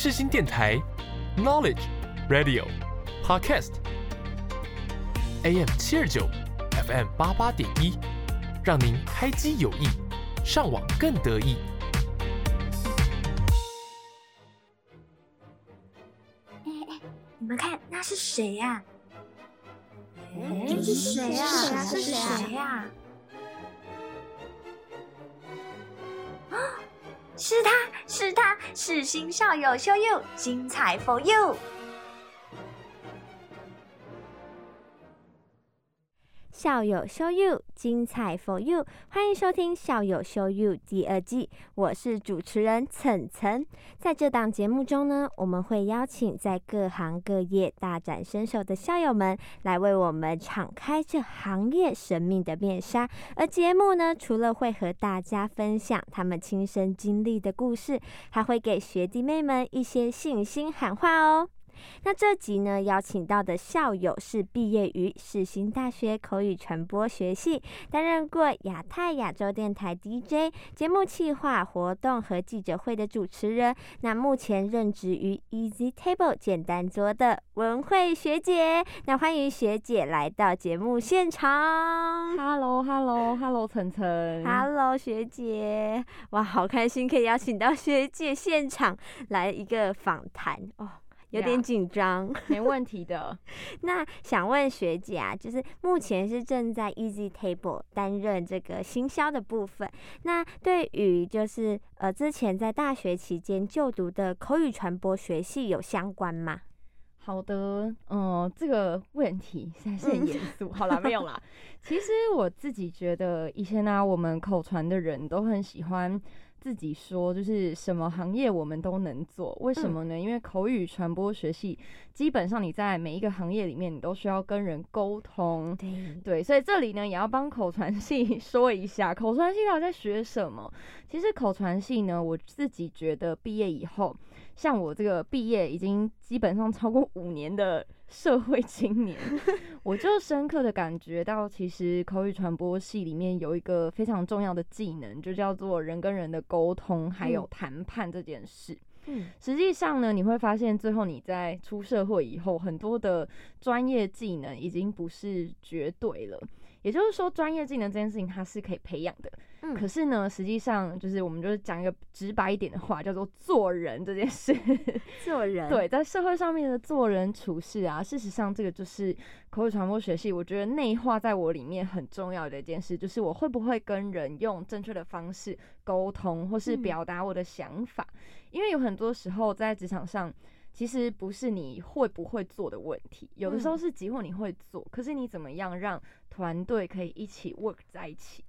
世新电台，Knowledge Radio Podcast AM 七二九，FM 八八点一，让您开机有益，上网更得意。哎哎，你们看，那是谁呀？哎，是谁呀？是是谁谁呀？啊，是他，是他，是新校友秀又精彩 for you。校友 show you，精彩 for you，欢迎收听校友 show you 第二季，我是主持人岑岑。在这档节目中呢，我们会邀请在各行各业大展身手的校友们，来为我们敞开这行业神秘的面纱。而节目呢，除了会和大家分享他们亲身经历的故事，还会给学弟妹们一些信心喊话哦。那这集呢，邀请到的校友是毕业于世新大学口语传播学系，担任过亚太亚洲电台 DJ、节目企划、活动和记者会的主持人。那目前任职于 Easy Table 简单桌的文慧学姐。那欢迎学姐来到节目现场。Hello，Hello，Hello，晨晨。Hello，学姐，哇，好开心可以邀请到学姐现场来一个访谈哦。有点紧张。没问题的。那想问学姐啊，就是目前是正在 Easy Table 担任这个行销的部分。那对于就是呃之前在大学期间就读的口语传播学系有相关吗？好的，嗯，这个问题实在是很严肃。好啦，没有啦。其实我自己觉得，以前呢、我们口传的人都很喜欢自己说，就是什么行业我们都能做。为什么呢？因为口语传播学系，基本上你在每一个行业里面，你都需要跟人沟通。对，对，所以这里呢也要帮口传系 说一下，口传系到底在学什么？其实口传系呢，我自己觉得毕业以后，像我这个毕业已经基本上超过五年的社会青年，我就深刻的感觉到，其实口语传播系里面有一个非常重要的技能，就叫做人跟人的沟通，还有嗯谈判这件事。嗯，实际上呢，你会发现最后你在出社会以后，很多的专业技能已经不是绝对了。也就是说，专业技能这件事情它是可以培养的。嗯可是呢，实际上就是我们就是讲一个直白一点的话，叫做做人这件事。做人对，在社会上面的做人处事啊，事实上这个就是口语传播学系，我觉得内化在我里面很重要的一件事，就是我会不会跟人用正确的方式沟通，或是嗯表达我的想法。因为有很多时候在职场上，其实不是你会不会做的问题，有的时候嗯是即或你会做，可是你怎么样让团队可以一起 work 在一起。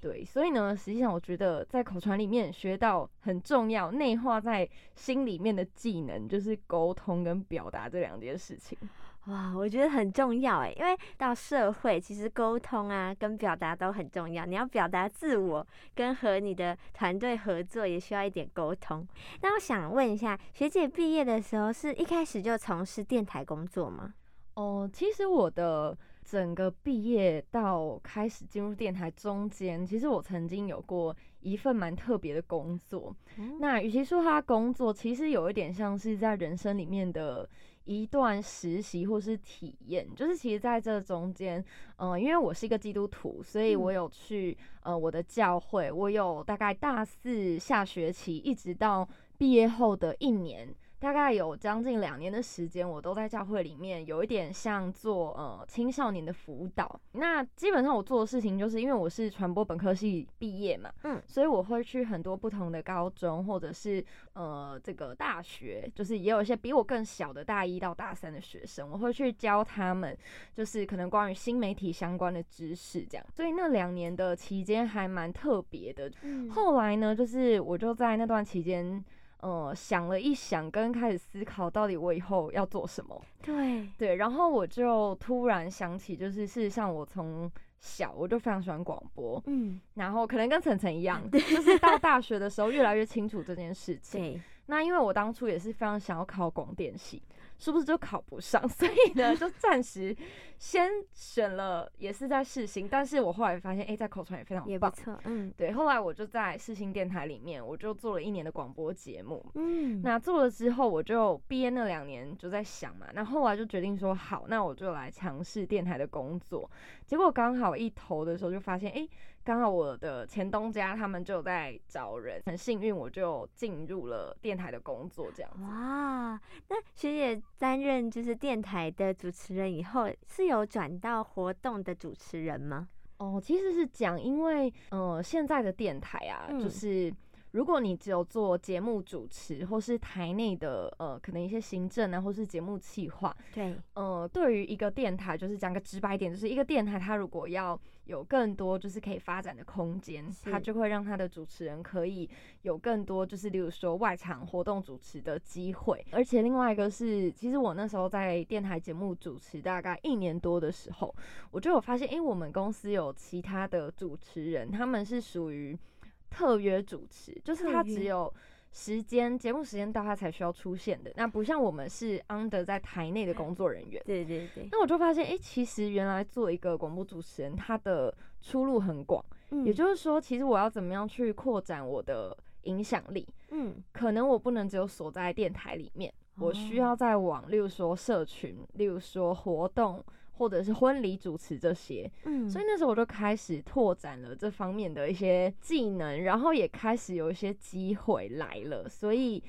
对，对，所以呢，实际上我觉得在口传里面学到很重要、内化在心里面的技能，就是沟通跟表达这两件事情。哇，我觉得很重要哎，因为到社会其实沟通啊跟表达都很重要。你要表达自我，跟和你的团队合作也需要一点沟通。那我想问一下，学姐毕业的时候是一开始就从事电台工作吗？哦，其实我的整个毕业到开始进入电台中间，其实我曾经有过一份蛮特别的工作。那与其说它工作，其实有一点像是在人生里面的一段实习或是体验。就是其实在这中间，嗯、因为我是一个基督徒，所以我嗯有去呃我的教会，我有大概大四下学期一直到毕业后的一年。大概有将近两年的时间，我都在教会里面，有一点像做呃青少年的辅导。那基本上我做的事情，就是因为我是传播本科系毕业嘛，嗯所以我会去很多不同的高中或者是呃这个大学，就是也有一些比我更小的大一到大三的学生，我会去教他们，就是可能关于新媒体相关的知识这样。所以那两年的期间还蛮特别的。嗯后来呢，就是我就在那段期间。呃，想了一想，跟开始思考到底我以后要做什么。对，对，然后我就突然想起，就是事实上我从小我就非常喜欢广播，嗯，然后可能跟晨晨一样，就是到大学的时候越来越清楚这件事情。那因为我当初也是非常想要考广电系，是不是就考不上？所以呢，就暂时先选了，也是在世新。但是我后来发现，哎、在口传也非常不错，嗯对，后来我就在世新电台里面，我就做了一年的广播节目。嗯，那做了之后，我就毕业那两年就在想嘛，那后来就决定说好，那我就来尝试电台的工作。结果刚好一投的时候就发现，哎、刚好我的前东家他们就在找人，很幸运我就进入了电台的工作，这样子。哇，那学姐担任就是电台的主持人以后，是有转到活动的主持人吗？哦，其实是讲，因为呃，现在的电台啊，嗯就是如果你只有做节目主持，或是台内的呃，可能一些行政啊，或是节目企划，对，呃，对于一个电台，就是讲个直白一点，就是一个电台，它如果要有更多就是可以发展的空间，它就会让它的主持人可以有更多就是例如说外场活动主持的机会。而且另外一个是，其实我那时候在电台节目主持大概一年多的时候，我就有发现，诶，我们公司有其他的主持人，他们是属于特约主持，就是他只有。时间节目时间到，他才需要出现的。那不像我们是 under 在台内的工作人员，对对对，那我就发现，诶，其实原来做一个广播主持人，他的出路很广。嗯也就是说，其实我要怎么样去扩展我的影响力？嗯，可能我不能只有锁在电台里面，我需哦要在网，例如说社群，例如说活动，或者是婚礼主持这些。嗯，所以那时候我就开始拓展了这方面的一些技能，然后也开始有一些机会来了，所以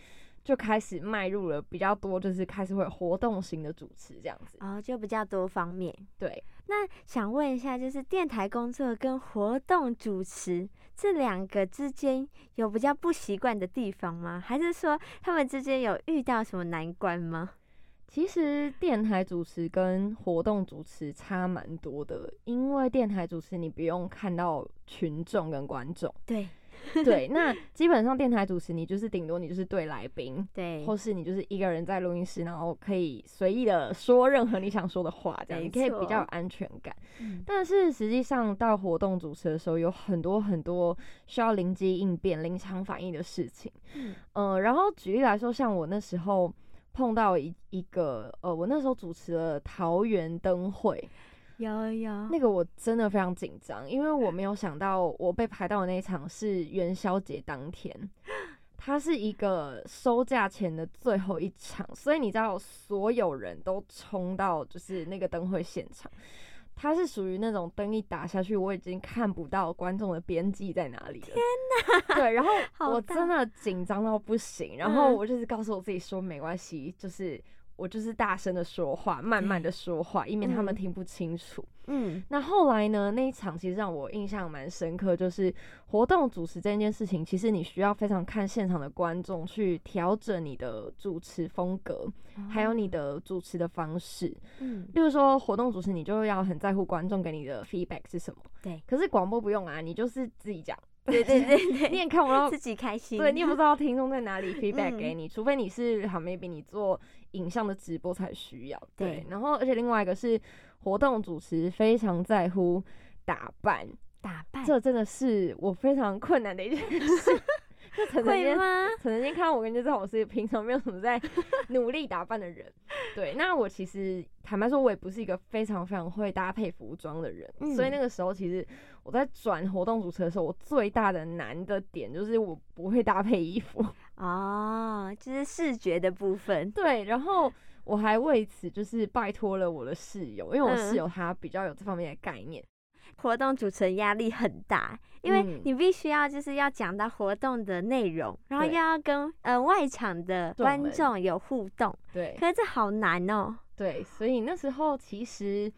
就开始迈入了比较多，就是开始会有活动型的主持这样子。哦，就比较多方面。对，那想问一下，就是电台工作跟活动主持这两个之间有比较不习惯的地方吗？还是说他们之间有遇到什么难关吗？其实电台主持跟活动主持差蛮多的，因为电台主持你不用看到群众跟观众，对对，那基本上电台主持你就是顶多你就是对来宾，对，或是你就是一个人在录音室，然后可以随意的说任何你想说的话，这样你可以比较有安全感。嗯但是实际上到活动主持的时候，有很多很多需要灵机应变、临场反应的事情。嗯呃，然后举例来说，像我那时候碰到一一个，呃，我那时候主持了桃园灯会，有有那个我真的非常紧张，因为我没有想到我被排到的那一场是元宵节当天，它是一个收假前的最后一场，所以你知道所有人都冲到就是那个灯会现场。它是属于那种灯一打下去，我已经看不到观众的边际在哪里了。天哪！对，然后我真的紧张到不行，然后嗯我就是告诉我自己说没关系，就是我就是大声的说话，慢慢的说话，以免他们嗯听不清楚。嗯那后来呢？那一场其实让我印象蛮深刻，就是活动主持这件事情，其实你需要非常看现场的观众去调整你的主持风格，还有你的主持的方式。嗯例如说，活动主持你就要很在乎观众给你的 feedback 是什么。对可是广播不用啊，你就是自己讲，对对对你，也看不到自己开心，对你也不知道听众在哪里 feedback 嗯。给你，除非你是好 maybe 你做影像的直播才需要。对，对。然后而且另外一个是活动主持非常在乎打扮，打扮。这真的是我非常困难的一件事。会吗？陈晨间看到我，跟就知道我是平常没有什么在 努力打扮的人。对，那我其实坦白说，我也不是一个非常非常会搭配服装的人，所以嗯那个时候其实我在转活动主持的时候，我最大的难的点就是我不会搭配衣服。哦，就是视觉的部分，对，然后我还为此就是拜托了我的室友，因为我室嗯友他比较有这方面的概念。活动主持人压力很大，因为嗯你必须要就是要讲到活动的内容，然后又要跟呃外场的观众有互动，对可是这好难哦。对，所以那时候其实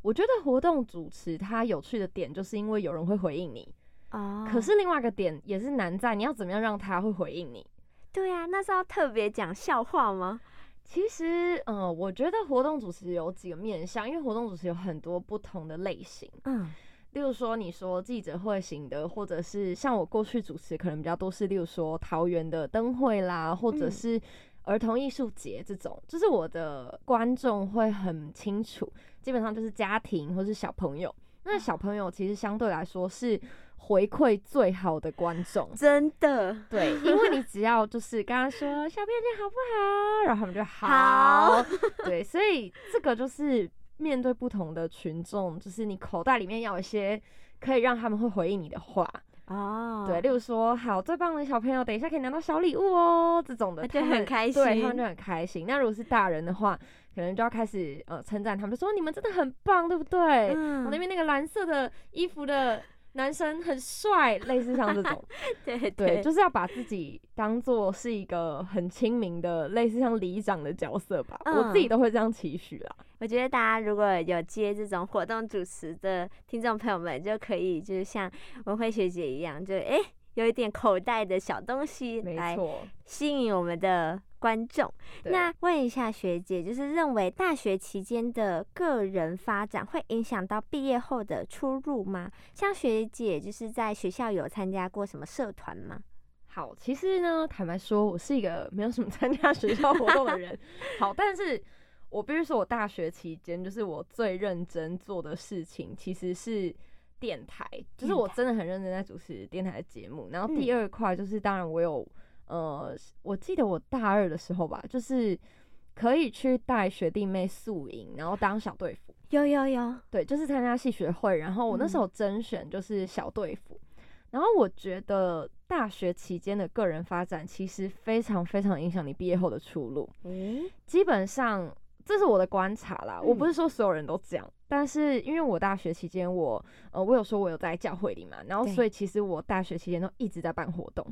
我觉得活动主持它有趣的点，就是因为有人会回应你。哦，可是另外一个点也是难在你要怎么样让他会回应你。对啊，那是要特别讲笑话吗？其实，呃，我觉得活动主持有几个面向，因为活动主持有很多不同的类型。嗯，例如说，你说记者会型的，或者是像我过去主持可能比较多是，例如说桃园的灯会啦，或者嗯是儿童艺术节这种，就是我的观众会很清楚，基本上就是家庭或是小朋友。那小朋友其实相对来说是回馈最好的观众。真的对，因为你只要就是跟他说小编你好不好，然后他们就好 对，所以这个就是面对不同的群众，就是你口袋里面要有一些可以让他们会回应你的话。哦，对，例如说，好，最棒的小朋友，等一下可以拿到小礼物哦，这种的，那就很开心对，他们就很开心。那如果是大人的话，可能就要开始呃称赞他们，就说你们真的很棒，对不对？嗯我那边那个蓝色的衣服的男生很帅，类似像这种，对对，就是要把自己当做是一个很亲民的，类似像里长的角色吧。我自己嗯都会这样期许啦。我觉得大家如果有接这种活动主持的听众朋友们，就可以就是像文慧学姐一样，就诶有一点口袋的小东西没来错，吸引我们的观众。那问一下学姐，就是认为大学期间的个人发展会影响到毕业后的出路吗？像学姐就是在学校有参加过什么社团吗？好，其实呢，坦白说，我是一个没有什么 参加学校活动的人。好，但是我必须说，我大学期间就是我最认真做的事情，其实是电台，就是我真的很认真在主持电台的节目。然后第嗯二块就是，当然我有呃，我记得我大二的时候吧，就是可以去带学弟妹宿营，然后当小队服。有有有，对，就是参加戏学会，然后我那时嗯。候甄选就是小队服，然后我觉得大学期间的个人发展其实非常非常影响你毕业后的出路。嗯、基本上这是我的观察啦，我不嗯。是说所有人都这样，但是因为我大学期间我呃我有说我有在教会里嘛，然后所以其实我大学期间都一直在办活动，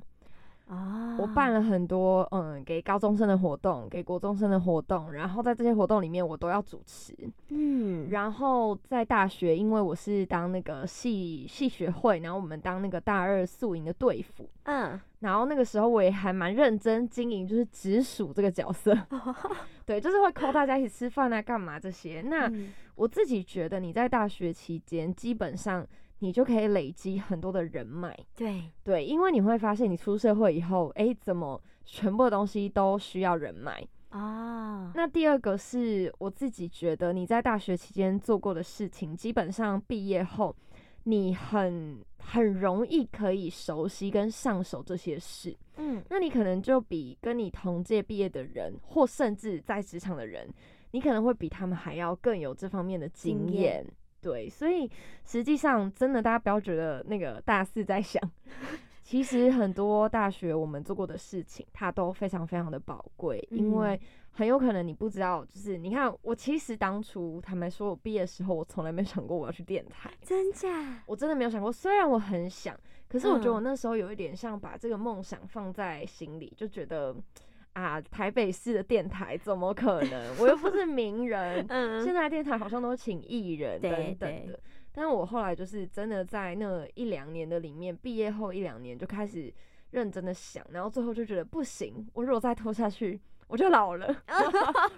哦，我办了很多嗯给高中生的活动，给国中生的活动，然后在这些活动里面我都要主持，嗯，然后在大学，因为我是当那个系系学会，然后我们当那个大二宿营的队服，嗯，然后那个时候我也还蛮认真经营，就是直属这个角色，对，就是会 call 大家一起吃饭啊，干嘛这些。那嗯。我自己觉得你在大学期间，基本上你就可以累积很多的人脉，对，对，因为你会发现你出社会以后，哎，怎么全部的东西都需要人脉。啊，那第二个是我自己觉得你在大学期间做过的事情，基本上毕业后你很很容易可以熟悉跟上手这些事。嗯，那你可能就比跟你同届毕业的人，或甚至在职场的人，你可能会比他们还要更有这方面的经验。对，所以实际上真的大家不要觉得那个大四在想，其实很多大学我们做过的事情，它都非常非常的宝贵，因为嗯很有可能你不知道，就是你看我其实当初坦白说，我毕业的时候，我从来没想过我要去电台。真假？我真的没有想过，虽然我很想，可是我觉得嗯我那时候有一点像把这个梦想放在心里，就觉得啊，台北市的电台怎么可能？我又不是名人，嗯现在电台好像都请艺人对等等对的。但我后来就是真的在那一两年的里面，毕业后一两年就开始认真的想，然后最后就觉得不行，我如果再拖下去，我就老了。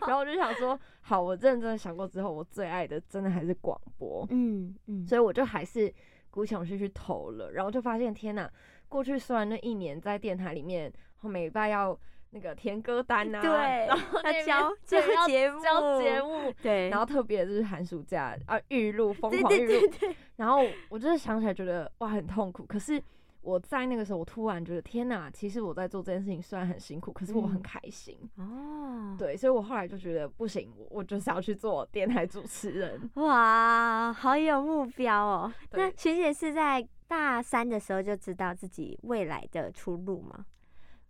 然后我就想说，好，我认真的想过之后，我最爱的真的还是广播。嗯嗯，所以我就还是鼓起勇气去投了，然后就发现天呐，过去虽然那一年在电台里面，每礼拜要那个填歌单呐、对 然后要交对要交节目，交节目，对，然后特别就是寒暑假啊预录疯狂预录，然后我就是想起来觉得哇很痛苦，可是。我在那个时候，我突然觉得天呐，其实我在做这件事情虽然很辛苦，可是我很嗯开心。哦，对，所以我后来就觉得不行，我我就是要去做电台主持人。哇，好有目标哦。那学姐是在大三的时候就知道自己未来的出路吗？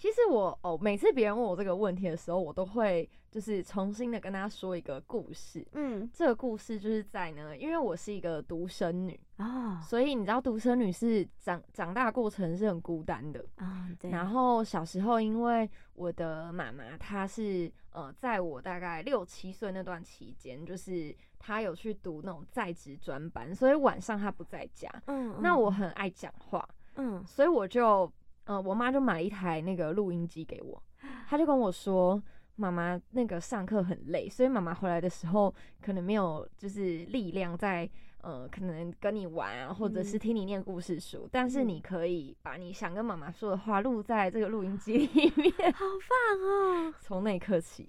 其实我哦，每次别人问我这个问题的时候，我都会就是重新的跟他说一个故事。嗯，这个故事就是在呢，因为我是一个独生女，哦，所以你知道独生女是长长大过程是很孤单的。哦，对，然后小时候，因为我的妈妈她是呃，在我大概六七岁那段期间，就是她有去读那种在职专班，所以晚上她不在家。嗯，那嗯我很爱讲话，嗯所以我就呃，我妈就买了一台那个录音机给我，她就跟我说，妈妈那个上课很累，所以妈妈回来的时候可能没有就是力量在呃，可能跟你玩啊，或者是嗯听你念故事书，但是嗯你可以把你想跟妈妈说的话录在这个录音机 里面。好棒哦！从那一刻起，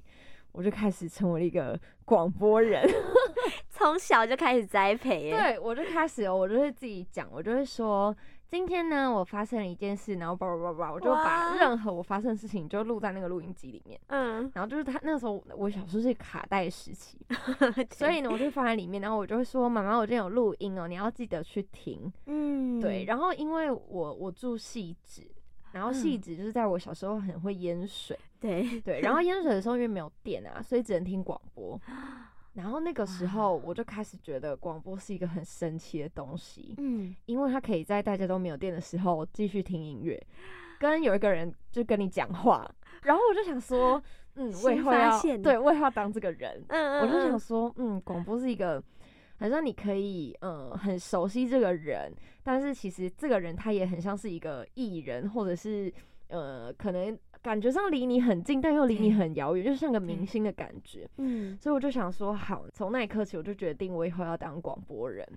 我就开始成为了一个广播人。从小就开始栽培耶，对，我就开始哦，我就会自己讲，我就会说，今天呢，我发生了一件事，然后叭叭叭叭，我就把任何我发生的事情就录在那个录音机里面。嗯，然后就是他那个时候，我小时候是卡带时期，所以呢，我就放在里面，然后我就会说：“妈妈，我今天有录音哦，你要记得去听。嗯，对，然后因为我我住细致，然后细嗯致就是在我小时候很会淹水，对，对，然后淹 水的时候因为没有电啊，所以只能听广播。然后那个时候我就开始觉得广播是一个很神奇的东西，嗯，因为它可以在大家都没有电的时候继续听音乐，跟有一个人就跟你讲话，然后我就想说，嗯，我以后要对，我以后要当这个人，嗯我就想嗯。说，嗯，广播是一个，好像你可以，呃，很熟悉这个人，但是其实这个人他也很像是一个艺人，或者是，呃，可能感觉上离你很近，但又离你很遥远，就像个明星的感觉。嗯，所以我就想说，好，从那一刻起，我就决定我以后要当广播人。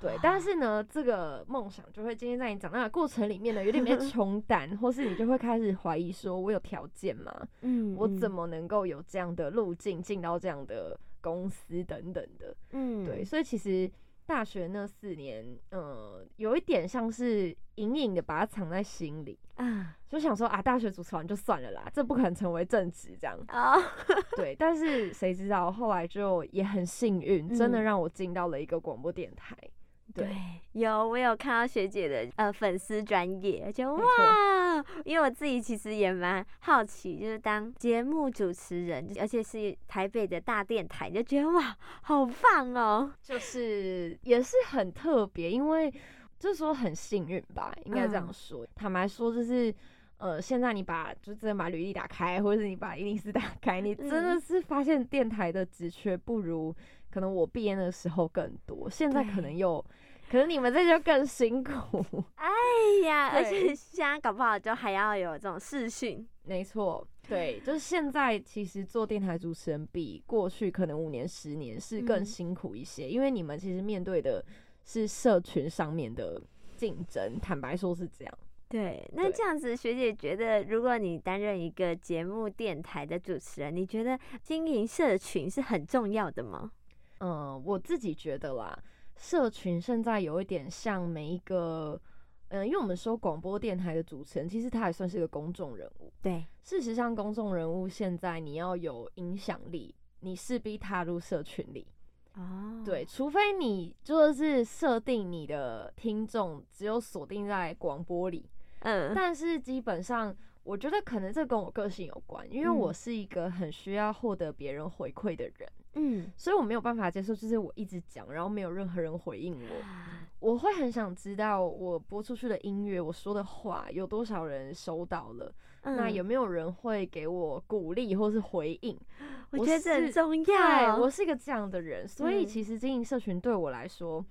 对，但是呢，这个梦想就会今天在你长大的过程里面呢，有点被 冲淡，或是你就会开始怀疑，说我有条件吗？嗯，我怎，么能够有这样的路径进到这样的公司等等的？嗯，对，所以其实大学那四年，呃，有一点像是隐隐的把它藏在心里，啊，就想说啊，大学主持完就算了啦，这不可能成为正职这样。哦，对，但是谁知道后来就也很幸运，真的嗯让我进到了一个广播电台。对，对，有我有看到学姐的呃粉丝专业，就哇，因为我自己其实也蛮好奇，就是当节目主持人，而且是台北的大电台，就觉得哇，好棒哦。就是也是很特别，因为就是说很幸运吧，应该这样嗯说。坦白说，就是呃，现在你把就真的把履历打开，或者是你把一零四打开，你真的嗯是发现电台的职缺不如可能我毕业的时候更多，现在可能又。可是你们这就更辛苦，哎呀，而且现在搞不好就还要有这种试训，没错，对，就是现在其实做电台主持人比过去可能五年、十年是更嗯。辛苦一些，因为你们其实面对的是社群上面的竞争，坦白说是这样。对，那这样子，学姐觉得，如果你担任一个节目电台的主持人，你觉得经营社群是很重要的吗？嗯，我自己觉得啦，社群现在有一点像每一个，嗯，因为我们说广播电台的主持人，其实他也算是个公众人物。对，事实上，公众人物现在你要有影响力，你势必踏入社群里。哦，对，除非你就是设定你的听众只有锁定在广播里，嗯，但是基本上，我觉得可能这跟我个性有关，因为嗯我是一个很需要获得别人回馈的人，嗯，所以我没有办法接受，就是我一直讲，然后没有任何人回应我。我会很想知道我播出去的音乐，我说的话有多少人收到了，那嗯有没有人会给我鼓励或是回应？我我觉得这很是重对，要。我是一个这样的人，所以嗯其实经营社群对我来说，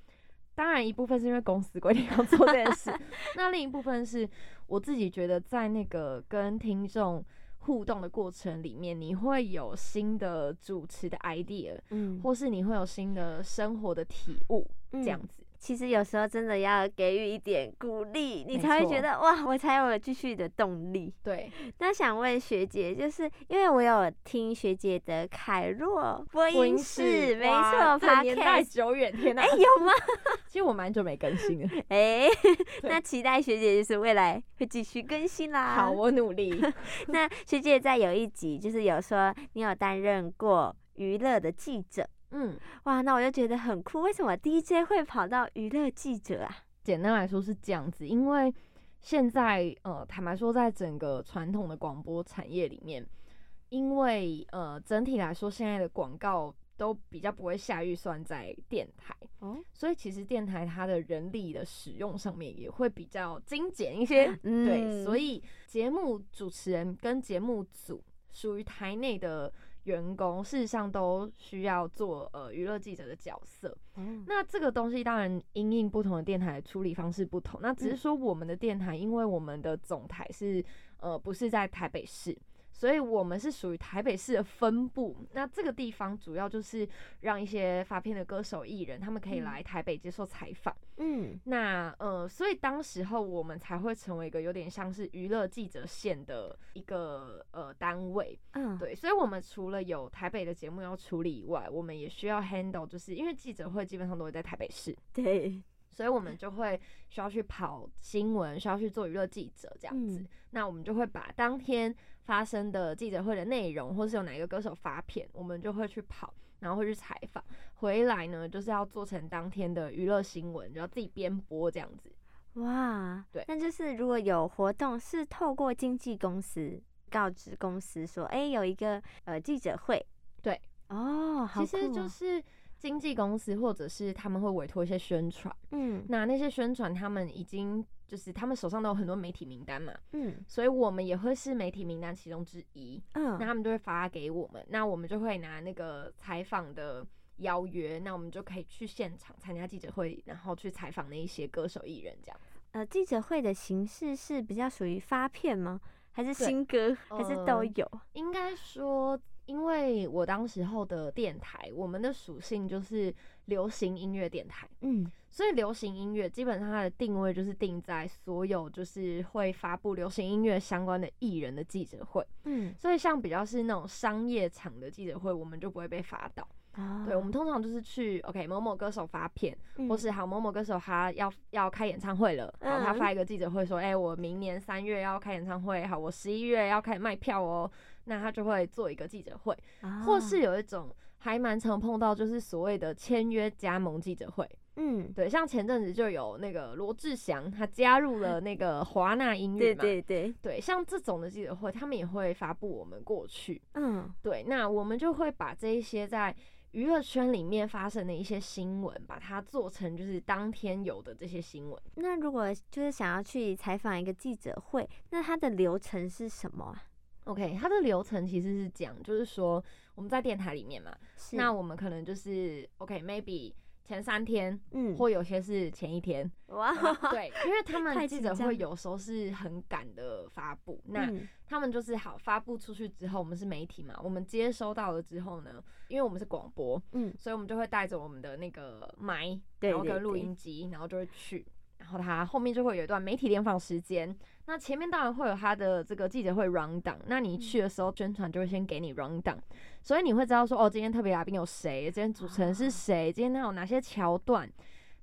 当然一部分是因为公司规定要做这件事，那另一部分是我自己觉得在那个跟听众互动的过程里面，你会有新的主持的 idea，嗯，或是你会有新的生活的体悟，这样嗯子。其实有时候真的要给予一点鼓励，你才会觉得哇，我才有了继续的动力。对，那想问学姐，就是因为我有听学姐的凯若播音室，没错年代久远，天哪！哎、有吗？其实我蛮久没更新了。哎、对那期待学姐就是未来会继续更新啦。好，我努力。那学姐在有一集就是有说你有担任过娱乐的记者，嗯，哇，那我就觉得很酷，为什么 DJ 会跑到娱乐记者啊？简单来说是这样子，因为现在呃，坦白说，在整个传统的广播产业里面，因为呃，整体来说，现在的广告都比较不会下预算在电台，哦，所以其实电台它的人力的使用上面也会比较精简一些。对，嗯所以节目主持人跟节目组属于台内的员工，事实上都需要做呃娱乐记者的角色。哦那这个东西当然因应不同的电台的处理方式不同，那只是嗯说我们的电台，因为我们的总台是呃不是在台北市。所以我们是属于台北市的分部，那这个地方主要就是让一些发片的歌手、艺人，他们可以嗯。来台北接受采访。嗯。那呃，所以当时候我们才会成为一个有点像是娱乐记者线的一个呃单位，嗯，对，所以我们除了有台北的节目要处理以外，我们也需要 handle，就是因为记者会基本上都会在台北市，对，所以我们就会需要去跑新闻，需要去做娱乐记者这样子。嗯。那我们就会把当天发生的记者会的内容，或是有哪一个歌手发片，我们就会去跑，然后会去采访，回来呢就是要做成当天的娱乐新闻，然后自己编播这样子。哇，对那就是如果有活动是透过经纪公司告知公司说，哎、有一个呃记者会，对，哦，好其实就是经纪公司或者是他们会委托一些宣传，嗯那那些宣传他们已经就是他们手上都有很多媒体名单嘛，嗯所以我们也会是媒体名单其中之一。嗯那嗯，他们就会发给我们，那我们就会拿那个采访的邀约，那我们就可以去现场参加记者会，然后去采访那一些歌手艺人这样。呃，记者会的形式是比较属于发片吗？还是新歌？还是都呃有？应该说，因为我当时候的电台，我们的属性就是流行音乐电台，嗯所以流行音乐基本上它的定位就是定在所有就是会发布流行音乐相关的艺人的记者会。嗯，所以像比较是那种商业场的记者会，我们就不会被发到。哦对，我们通常就是去 OK 某某歌手发片，或嗯是好某某歌手他要要开演唱会了，然后他嗯发一个记者会说，哎、我明年三月要开演唱会，好，我十一月要开始卖票哦，那他就会做一个记者会，或哦是有一种还蛮常碰到，就是所谓的签约加盟记者会，嗯，对，像前阵子就有那个罗志祥，他加入了那个华纳音乐对嘛，对对，对，像这种的记者会，他们也会发布我们过去，嗯。对，那我们就会把这一些在娱乐圈里面发生的一些新闻，把它做成就是当天有的这些新闻。那如果就是想要去采访一个记者会，那它的流程是什么啊？OK，它的流程其实是讲，就是说我们在电台里面嘛，那我们可能就是 OK，maybe、前三天，嗯，或有些是前一天，哇，对，因为他 们记者会有时候是很赶的发布，那嗯。他们就是好发布出去之后，我们是媒体嘛，我们接收到了之后呢，因为我们是广播，嗯所以我们就会带着我们的那个麦，对对然后跟录音机，然后就会去，然后他后面就会有一段媒体联访时间。那前面当然会有他的这个记者会 round down，那你去的时候，宣传就会先给你 round down，所以你会知道说，哦，今天特别来宾有谁，今天主持人是谁，今天他有哪些桥段。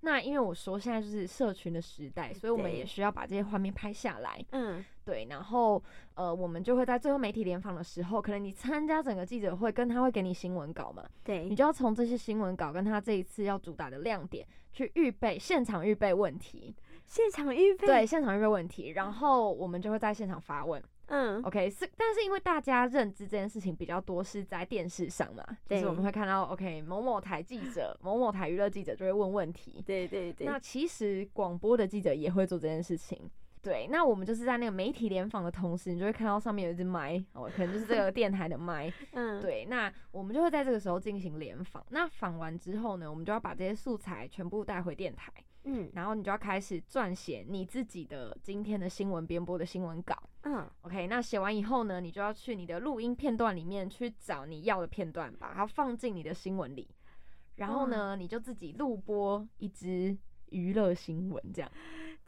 那因为我说现在就是社群的时代，所以我们也需要把这些画面拍下来。嗯对，然后呃，我们就会在最后媒体联访的时候，可能你参加整个记者会，跟他会给你新闻稿嘛，对你，就要从这些新闻稿跟他这一次要主打的亮点去预备现场预备问题，现场预备，对，，现场预备问题，然后我们就会在现场发问。嗯 OK，是，但是因为大家认知这件事情比较多是在电视上嘛，就是我们对会看到 OK 某某台记者、某某台娱乐记者就会问问题，对对对，那其实广播的记者也会做这件事情。对，那我们就是在那个媒体联访的同时，你就会看到上面有一只麦，哦，可能就是这个电台的麦。嗯，对，那我们就会在这个时候进行联访。那访完之后呢，我们就要把这些素材全部带回电台，嗯然后你就要开始撰写你自己的今天的新闻编播的新闻稿。嗯 OK，那写完以后呢，你就要去你的录音片段里面去找你要的片段，把它放进你的新闻里。然后呢，你就自己录播一支娱乐新闻，这样。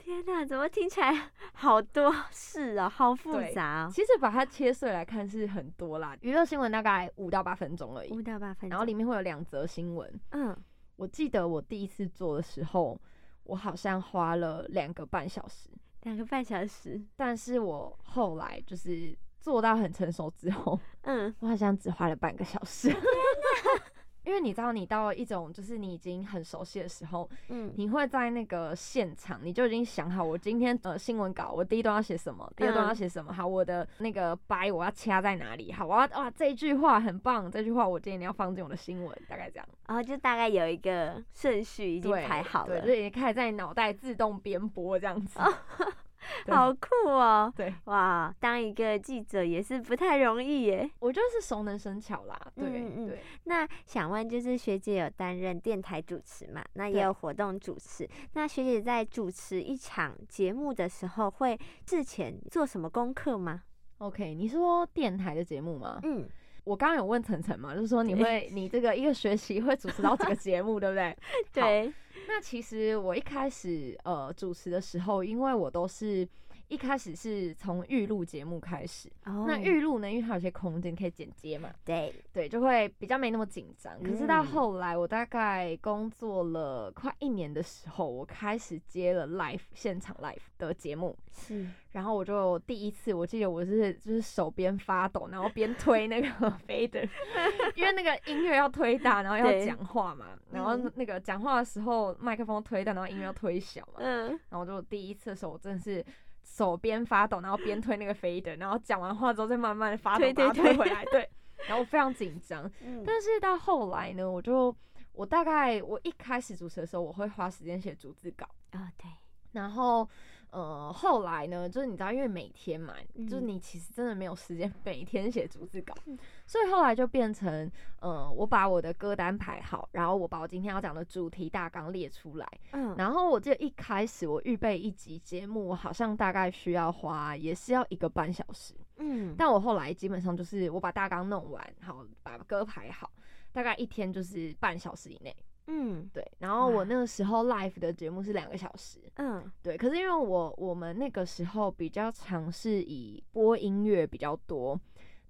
天哪，怎么听起来 好多 事啊，好复对杂哦，其实把它切碎来看是很多啦，娱乐新闻大概五到八分钟而已五，到八分钟，然后里面会有两则新闻。嗯，我记得我第一次做的时候，我好像花了两个半小时，两个半小时，但是我后来就是做到很成熟之后，嗯，我好像只花了半个小时。因为你知道，你到一种就是你已经很熟悉的时候，嗯，你会在那个现场，你就已经想好，我今天呃新闻稿，我第一段要写什么，第二段要嗯写什么，好，我的那个掰我要掐在哪里，好，我要哇这一句话很棒，这句话我今天要放进我的新闻，大概这样。然后就大概有一个顺序已经，排好了对，，就已经开始在脑袋自动编播这样子。对 好酷哦，对，哇，当一个记者也是不太容易耶。我觉得是熟能生巧啦。对、嗯嗯对，那想问，就是学姐有担任电台主持嘛？那也有活动主持。那学姐在主持一场节目的时候，会事前做什么功课吗？OK，你说电台的节目吗？嗯，我刚刚有问晨晨嘛，就是说你会，你这个一个学期会主持到几个节目，对不对？对，那其实我一开始呃主持的时候，因为我都是一开始是从预录节目开始，哦。那预录呢，因为它有些空间可以剪接嘛，对，对，就会比较没那么紧张。可是到嗯。后来，我大概工作了快一年的时候，我开始接了 live 现场 live 的节目，是，然后我就第一次，我记得我是就是手边发抖，然后边推那个 fader，因为那个音乐要推大，然后要讲话嘛，然后嗯。那个讲话的时候麦克风推大，然后音乐要推小嘛，嗯，然后我就第一次的时候，我真的是手边发抖，然后边推那个 fader，然后讲完话之后再慢慢的发抖推把它推回来，对，然后我非常紧张。嗯但是到后来呢，我就我大概我一开始主持的时候，我会花时间写逐字稿，啊，对，然后呃后来呢，就是你知道，因为每天嘛，就是嗯你其实真的没有时间 每天写逐字稿，所以后来就变成呃我把我的歌单排好，然后我把我今天要讲的主题大纲列出来。嗯，然后我记得一开始我预备一集节目，好像大概需要花也是要一个半小时。嗯，但我后来基本上就是我把大纲弄完，好把歌排好，大概一天就是半小时以内。嗯。对，然后我那个时候 live 的节目是两个小时。嗯，对，可是因为我我们那个时候比较尝试以播音乐比较多，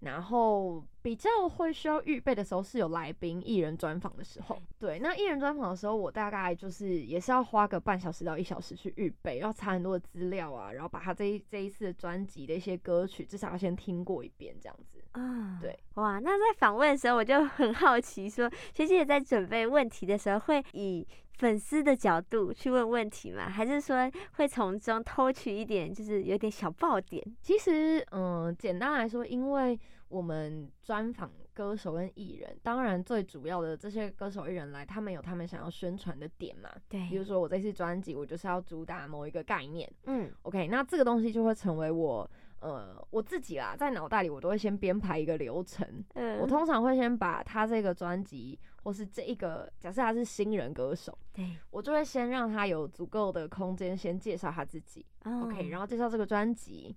然后比较会需要预备的时候是有来宾艺人专访的时候。对，那艺人专访的时候，我大概就是也是要花个半小时到一小时去预备，要查很多的资料啊，然后把他这一这一次的专辑的一些歌曲至少要先听过一遍这样子。啊，对，哇，那在访问的时候，我就很好奇说，学姐在准备问题的时候，会以粉丝的角度去问问题吗？还是说会从中偷取一点，就是有点小爆点？其实，嗯，简单来说，因为我们专访歌手跟艺人，当然最主要的这些歌手艺人来，他们有他们想要宣传的点嘛。对比如，说我这次专辑，我就是要主打某一个概念嗯，OK，那这个东西就会成为我，呃，我自己啦，在脑袋里我都会先编排一个流程。嗯，我通常会先把他这个专辑，或是这一个，假设他是新人歌手，对我就会先让他有足够的空间，先介绍他自己。OK，然后后介绍这个专辑，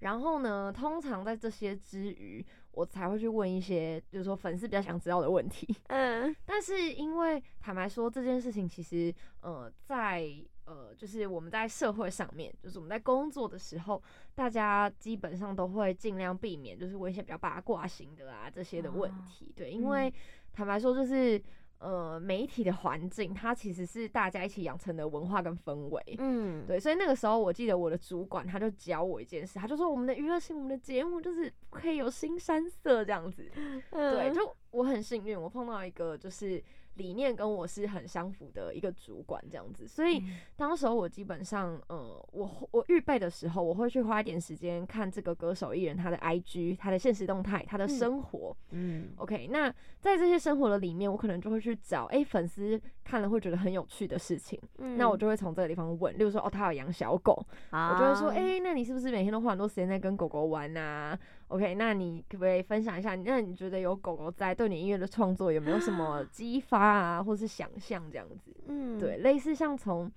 然后呢，通常在这些之余，我才会去问一些，就是说粉丝比较想知道的问题。嗯 但是因为坦白说，这件事情其实，呃，在呃，就是我们在社会上面，就是我们在工作的时候，大家基本上都会尽量避免，就是问一些比较八卦型的啊这些的问哦题。对，因为坦白说，就是呃，媒体的环境，它其实是大家一起养成的文化跟氛围。嗯，对，所以那个时候我记得我的主管他就教我一件事，他就说我们的娱乐性，我们的节目就是不可以有新山色这样子。对，嗯就我很幸运，我碰到一个就是理念跟我是很相符的一个主管这样子，所以嗯。当时候我基本上，呃，我我预备的时候，我会去花一点时间看这个歌手艺人他的 IG、他的现实动态、他的嗯。生活。嗯。OK，那在这些生活的里面，我可能就会去找，哎、粉丝看了会觉得很有趣的事情，嗯，那我就会从这个地方问，例如说，哦，他有养小狗，我就会说，啊。哎、那你是不是每天都花很多时间在跟狗狗玩呐、OK，那你可不可以分享一下？那你觉得有狗狗在，对你音乐的创作有没有什么 激发啊，或是想象这样子？嗯对，类似像从，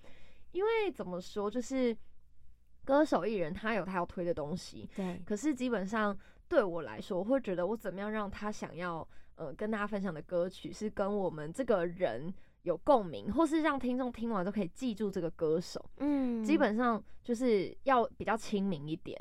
因为怎么说，就是歌手艺人他有他要推的东西，对可是基本上对我来说，我会觉得我怎么样让他想要呃跟大家分享的歌曲是跟我们这个人有共鸣，或是让听众听完都可以记住这个歌手。嗯基本上就是要比较亲民一点。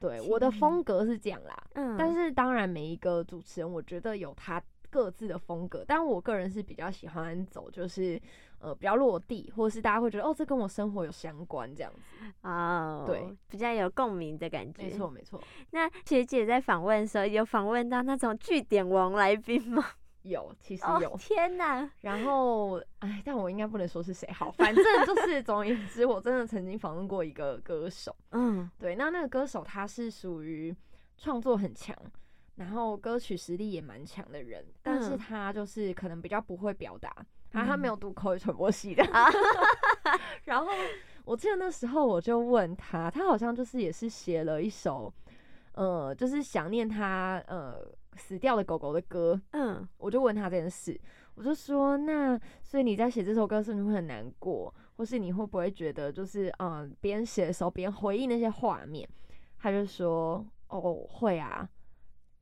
对，我的民风格是这样啦，嗯，但是当然每一个主持人，我觉得有他各自的风格，但我个人是比较喜欢走就是呃比较落地，或者是大家会觉得哦这跟我生活有相关这样子。哦，对，比较有共鸣的感觉。没错，没错，那学姐在访问的时候，有访问到那种据点王来宾吗？有其实哦有。天哪！然后，哎，但我应该不能说是谁好，反正就是总而言之，我真的曾经访问过一个歌手，嗯对，那那个歌手他是属于创作很强，然后歌曲实力也蛮强的人，但是嗯他就是可能比较不会表达，啊，他没嗯有读口语传播系的。然后我记得那时候我就问他，他好像就是也是写了一首，呃，就是想念他呃死掉的狗狗的歌，嗯我就问他这件事，我就说，那所以你在写这首歌的时候，你会很难过，或是你会不会觉得就是嗯，边写的时候边回忆那些画面？他就说，哦，会啊。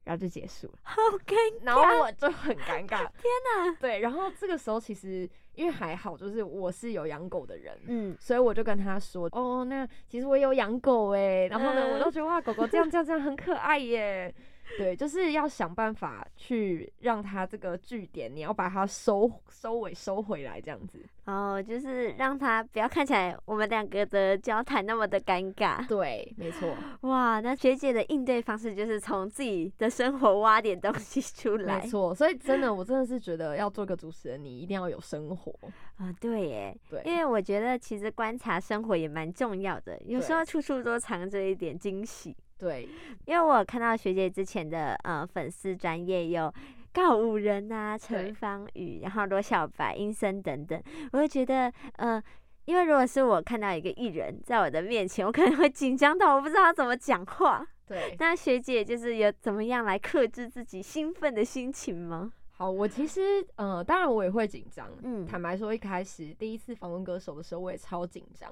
然后就结束了。好尴然后我就很尴尬，天哪！对，然后这个时候其实因为还好，就是我是有养狗的人，嗯，所以我就跟他说，哦，那其实我也有养狗哎，然后呢，我嗯都觉得哇，狗狗这样这样这样很可爱耶。对，就是要想办法去让它这个据点，你要把它收收尾收回来，这样子。哦，就是让他不要看起来我们两个的交谈那么的尴尬。对，没错，哇，那学姐的应对方式就是从自己的生活挖点东西出来。没错。所以真的，我真的是觉得要做个主持人，你一定要有生活。啊、对耶，对，因为我觉得其实观察生活也蛮重要的，有时候处处都藏着一点惊喜。对，因为我看到学姐之前的呃粉丝专业有告五人啊、陈对芳宇，然后罗小白、阴森等等，我就觉得呃。因为如果是我看到一个艺人在我的面前，我可能会紧张到我不知道他怎么讲话。对。那学姐就是有怎么样来克制自己兴奋的心情吗？好，我其实呃，当然我也会紧张。嗯坦白说，一开始第一次访问歌手的时候，我也超紧张。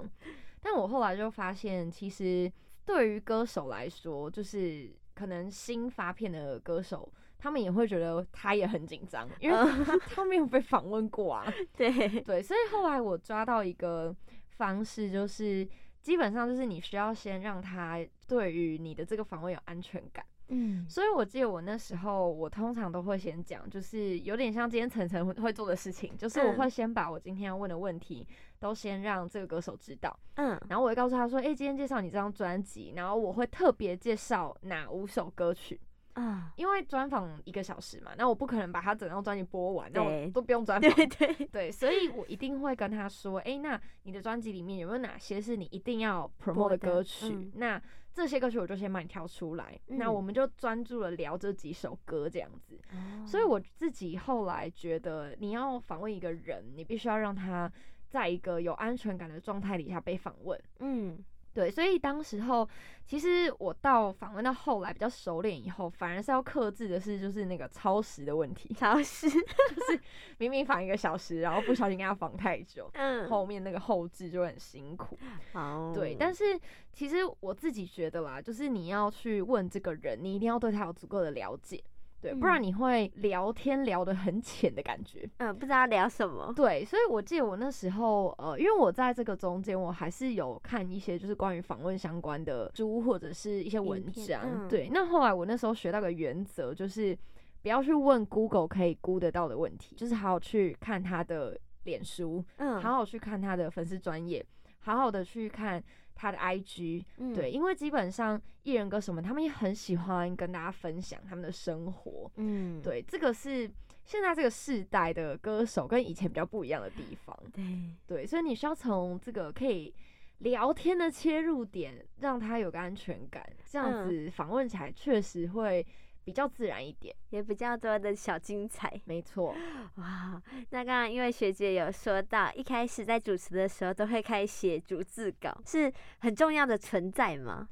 但我后来就发现，其实对于歌手来说，就是可能新发片的歌手，他们也会觉得他也很紧张，因为他他没有被访问过啊。对，对，所以后来我抓到一个方式，就是基本上就是你需要先让他对于你的这个访问有安全感。嗯所以我记得我那时候，我通常都会先讲，就是有点像今天晨晨会会做的事情，就是我嗯会先把我今天要问的问题都先让这个歌手知道，嗯然后我会告诉他说，诶，今天介绍你这张专辑，然后我会特别介绍哪五首歌曲，啊，因为专访一个小时嘛，那我不可能把他整张专辑播完，那我都不用专访。对对，对，所以我一定会跟他说，诶，那你的专辑里面有没有哪些是你一定要 promote 的歌曲？嗯那这些歌曲我就先帮你挑出来，那嗯我们就专注了聊这几首歌这样子。哦所以我自己后来觉得，你要访问一个人，你必须要让他在一个有安全感的状态底下被访问。嗯对，所以当时候其实我到访问到后来比较熟练以后，反而是要克制的是就是那个超时的问题，超时，就是明明访一个小时，然后不小心跟他访太久，嗯，后面那个后置就很辛苦。哦，对，但是其实我自己觉得啦，就是你要去问这个人，你一定要对他有足够的了解，对，不然嗯你会聊天聊得很浅的感觉。嗯，不知道聊什么，对，所以我记得我那时候，呃，因为我在这个中间，我还是有看一些就是关于访问相关的书或者是一些文章。嗯对，那后来我那时候学到个原则，就是不要去问 Google 可以估得到的问题，就是好好去看他的脸书，嗯，好好去看他的粉丝专业，好好的去看他的 IG，、嗯。对，，因为基本上艺人歌手们他们也很喜欢跟大家分享他们的生活，嗯，对，这个是现在这个世代的歌手跟以前比较不一样的地方，对，对，所以你需要从这个可以聊天的切入点，让他有个安全感，这样嗯。子访问起来确实会比较自然一点，也比较多的小精彩。没错，哇，那刚刚因为学姐有说到，一开始在主持的时候都会开始写逐字稿，是很重要的存在吗？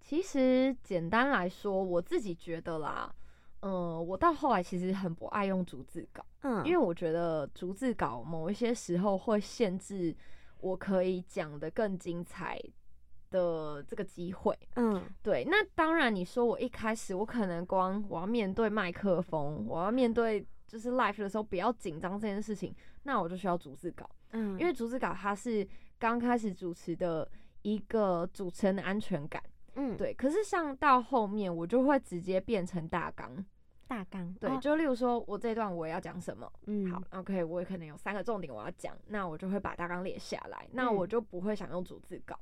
其实简单来说，我自己觉得啦。嗯，我到后来其实很不爱用逐字稿，嗯，因为我觉得逐字稿某一些时候会限制我可以讲的更精彩的这个机会。嗯。对，那当然你说我一开始我可能光我要面对麦克风，我要面对就是 live 的时候比较紧张这件事情，那我就需要逐字稿，嗯，因为逐字稿它是刚开始主持的一个主持人的安全感。嗯。对，可是像到后面我就会直接变成大纲，大纲对，哦就例如说我这一段我要讲什么，嗯。好，OK，我也可能有三个重点我要讲，那我就会把大纲列下来，那我嗯就不会想用逐字稿，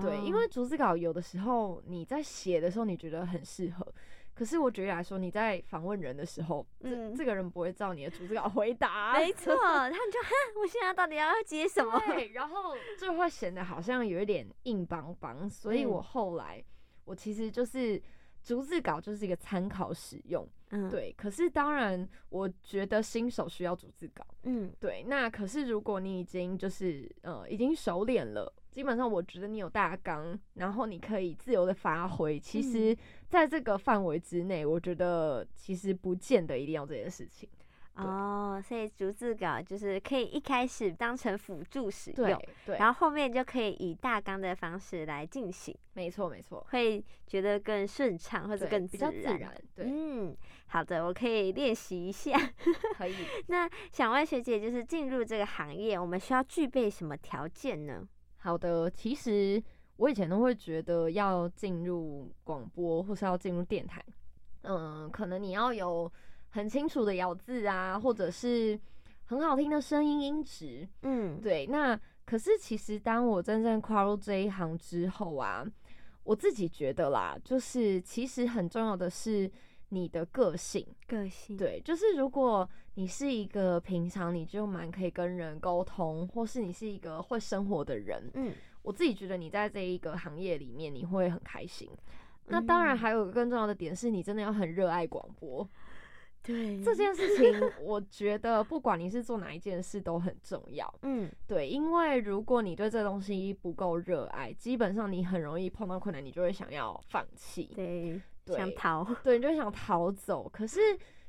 对，因哦为逐字稿有的时候你在写的时候你觉得很适合，可是我举例来说，你在访问人的时候，这嗯这个人不会照你的逐字稿 回答，没错，他们就哈，我现在到底要接什么？对，然后就会显得好像有一点硬邦邦，所以我嗯后来我其实就是逐字稿就是一个参考使用，嗯，，对。可是当然，我觉得新手需要逐字稿，嗯对。那可是如果你已经就是呃已经熟练了，基本上我觉得你有大纲，然后你可以自由的发挥，其实嗯在这个范围之内，我觉得其实不见得一定要这件事情。哦，所以逐字稿就是可以一开始当成辅助使用，对，然后后面就可以以大纲的方式来进行，没错没错，会觉得更顺畅或者对更比较自然，对，嗯，好的，我可以练习一下。可以。那想问学姐，就是进入这个行业，我们需要具备什么条件呢？好的，其实我以前都会觉得要进入广播或是要进入电台，嗯，可能你要有很清楚的咬字啊，或者是很好听的声音音质。嗯，对，那可是其实当我真正跨入这一行之后啊，我自己觉得啦，就是其实很重要的是你的个性。个性，对，就是如果你是一个平常你就蛮可以跟人沟通，或是你是一个会生活的人，嗯，我自己觉得你在这一个行业里面你会很开心。那当然嗯还有一个更重要的点是你真的要很热爱广播对这件事情，我觉得不管你是做哪一件事都很重要。嗯，对，因为如果你对这东西不够热爱，基本上你很容易碰到困难，你就会想要放弃。对，对想逃，对，你就想逃走。可是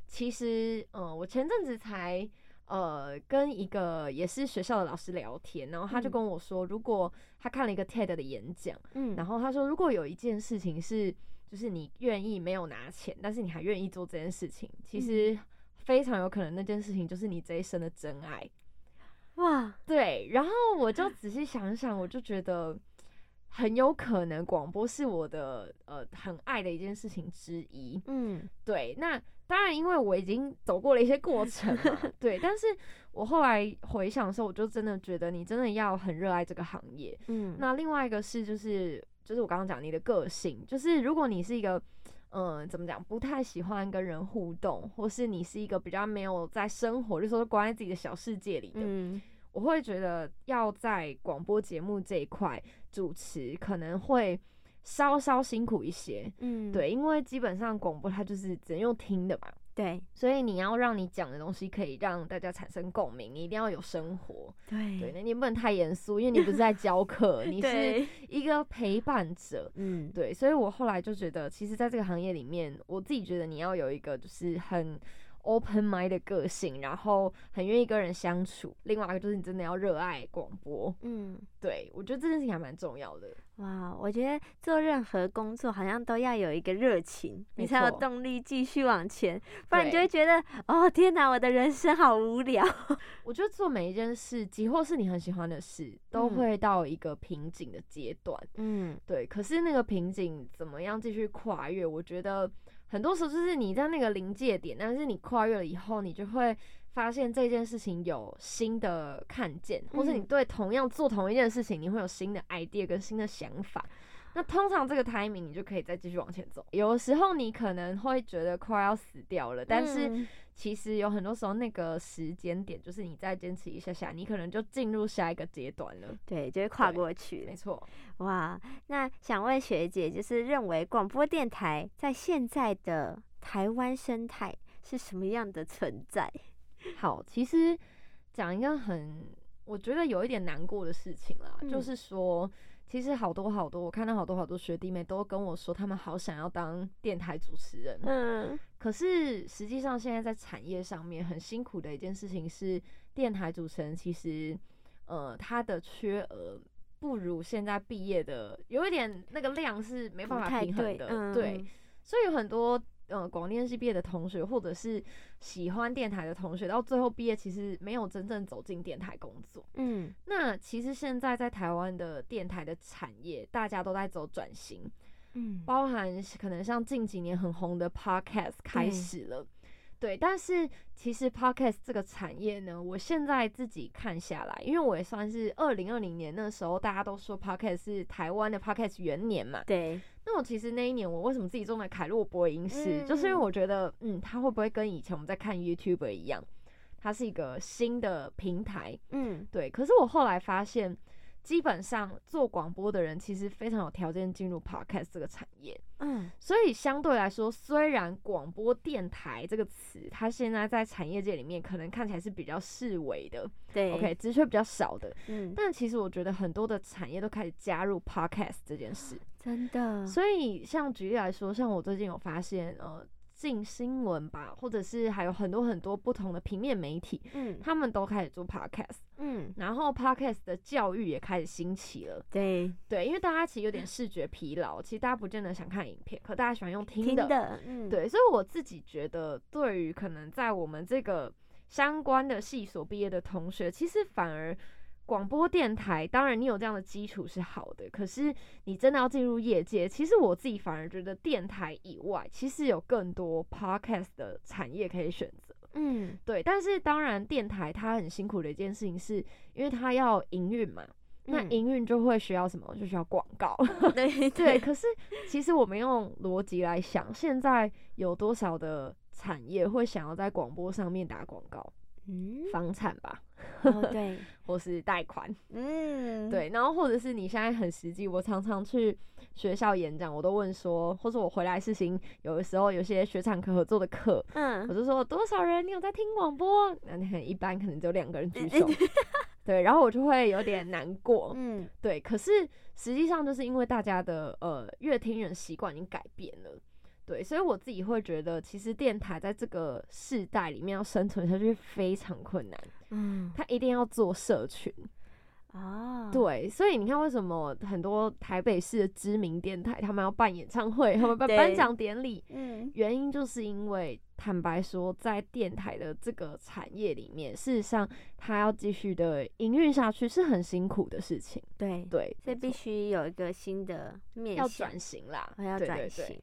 其实，嗯、我前阵子才呃跟一个也是学校的老师聊天，然后他就嗯跟我说，如果他看了一个 TED 的演讲，嗯，然后他说，如果有一件事情是就是你愿意没有拿钱，但是你还愿意做这件事情，其实非常有可能那件事情就是你这一生的真爱。哇，对，然后我就仔细想想，我就觉得很有可能广播是我的呃很爱的一件事情之一。嗯对，那当然，因为我已经走过了一些过程嘛，对，但是我后来回想的时候，我就真的觉得你真的要很热爱这个行业。嗯，那另外一个是，就是就是我刚刚讲你的个性，就是如果你是一个。嗯，怎么讲？不太喜欢跟人互动，或是你是一个比较没有在生活，就说关在自己的小世界里的，嗯我会觉得要在广播节目这一块主持可能会稍稍辛苦一些，嗯，对，因为基本上广播它就是只能用听的嘛，对。所以你要让你讲的东西可以让大家产生共鸣，你一定要有生活，对，对那你不能太严肃，因为你不是在教课，你是，一个陪伴者。嗯。对，所以我后来就觉得，其实在这个行业里面，我自己觉得你要有一个就是很 open mind 的个性，然后很愿意跟人相处。另外一个就是你真的要热爱广播。嗯。对我觉得这件事情还蛮重要的。哇，我觉得做任何工作好像都要有一个热情，你才有动力继续往前，不然你就会觉得，哦天哪，我的人生好无聊。我觉得做每一件事，即或是你很喜欢的事，都嗯会到一个瓶颈的阶段。嗯对，可是那个瓶颈怎么样继续跨越？我觉得很多时候就是你在那个临界点，但是你跨越了以后，你就会发现这件事情有新的看见，或是你嗯对同样做同一件事情，你会有新的 idea 跟新的想法。那通常这个 timing 你就可以再继续往前走。有的时候你可能会觉得快要死掉了，但是嗯其实有很多时候那个时间点，就是你再坚持一下下，你可能就进入下一个阶段了。对，就会跨过去没。错。哇，那想问学姐，就是认为广播电台在现在的台湾生态是什么样的存在？好，其实讲一个很我觉得有一点难过的事情啦，嗯就是说，其实好多好多，我看到好多好多学弟妹都跟我说，他们好想要当电台主持人。嗯可是实际上，现在在产业上面很辛苦的一件事情是，电台主持人其实，呃，他的缺额不如现在毕业的，有一点那个量是没办法平衡的，对嗯对嗯。所以有很多呃广电系毕业的同学，或者是喜欢电台的同学，到最后毕业其实没有真正走进电台工作。嗯那其实现在在台湾的电台的产业，大家都在走转型，嗯包含可能像近几年很红的 podcast 开始了。对，但是其实 podcast 这个产业呢，我现在自己看下来，因为我也算是二零二零年那时候，大家都说 podcast 是台湾的 podcast 元年嘛，对，那我其实那一年，我为什么自己中了凯洛博音室，就是因为嗯我觉得，嗯，它会不会跟以前我们在看 YouTube 一样，它是一个新的平台，嗯对。可是我后来发现，基本上做广播的人其实非常有条件进入 Podcast 这个产业，嗯。所以相对来说，虽然广播电台这个词，它现在在产业界里面可能看起来是比较视为的对，OK，职缺比较少的，嗯，但其实我觉得很多的产业都开始加入 Podcast 这件事。真的，所以，像举例来说，像我最近有发现，呃，镜新闻吧，或者是还有很多很多不同的平面媒体，嗯。他们都开始做 podcast，嗯，然后 podcast 的教育也开始兴起了。对，对，因为大家其实有点视觉疲劳，其实大家不见得想看影片，可大家喜欢用听听的。的，嗯，对，所以我自己觉得，对于可能在我们这个相关的系所毕业的同学，其实反而广播电台，当然你有这样的基础是好的，可是你真的要进入业界，其实我自己反而觉得电台以外，其实有更多 podcast 的产业可以选择。嗯，对，但是当然电台它很辛苦的一件事情是，因为它要营运嘛，那嗯营运就会需要什么？就需要广告。对对，可是其实我们用逻辑来想，现在有多少的产业会想要在广播上面打广告？嗯，房产吧，哦 对，或是贷款，嗯，对，然后或者是你现在很实际，我常常去学校演讲，我都问说，或者我回来实行，有的时候有些学产科合作的课，嗯我嗯，就说多少人你有在听广播？那你很一般，可能只有两个人举手，对，然后我就会有点难过，嗯，对，可是实际上就是因为大家的呃乐听人习惯已经改变了，对，所以我自己会觉得，其实电台在这个世代里面要生存下去非常困难，嗯，它一定要做社群，啊，，对，所以你看为什么很多台北市的知名电台他们要办演唱会，他们办颁奖典礼，嗯，原因就是因为坦白说，在电台的这个产业里面，事实上它要继续的营运下去是很辛苦的事情，对，对，所以必须有一个新的面要向转型啦，哦要转型。对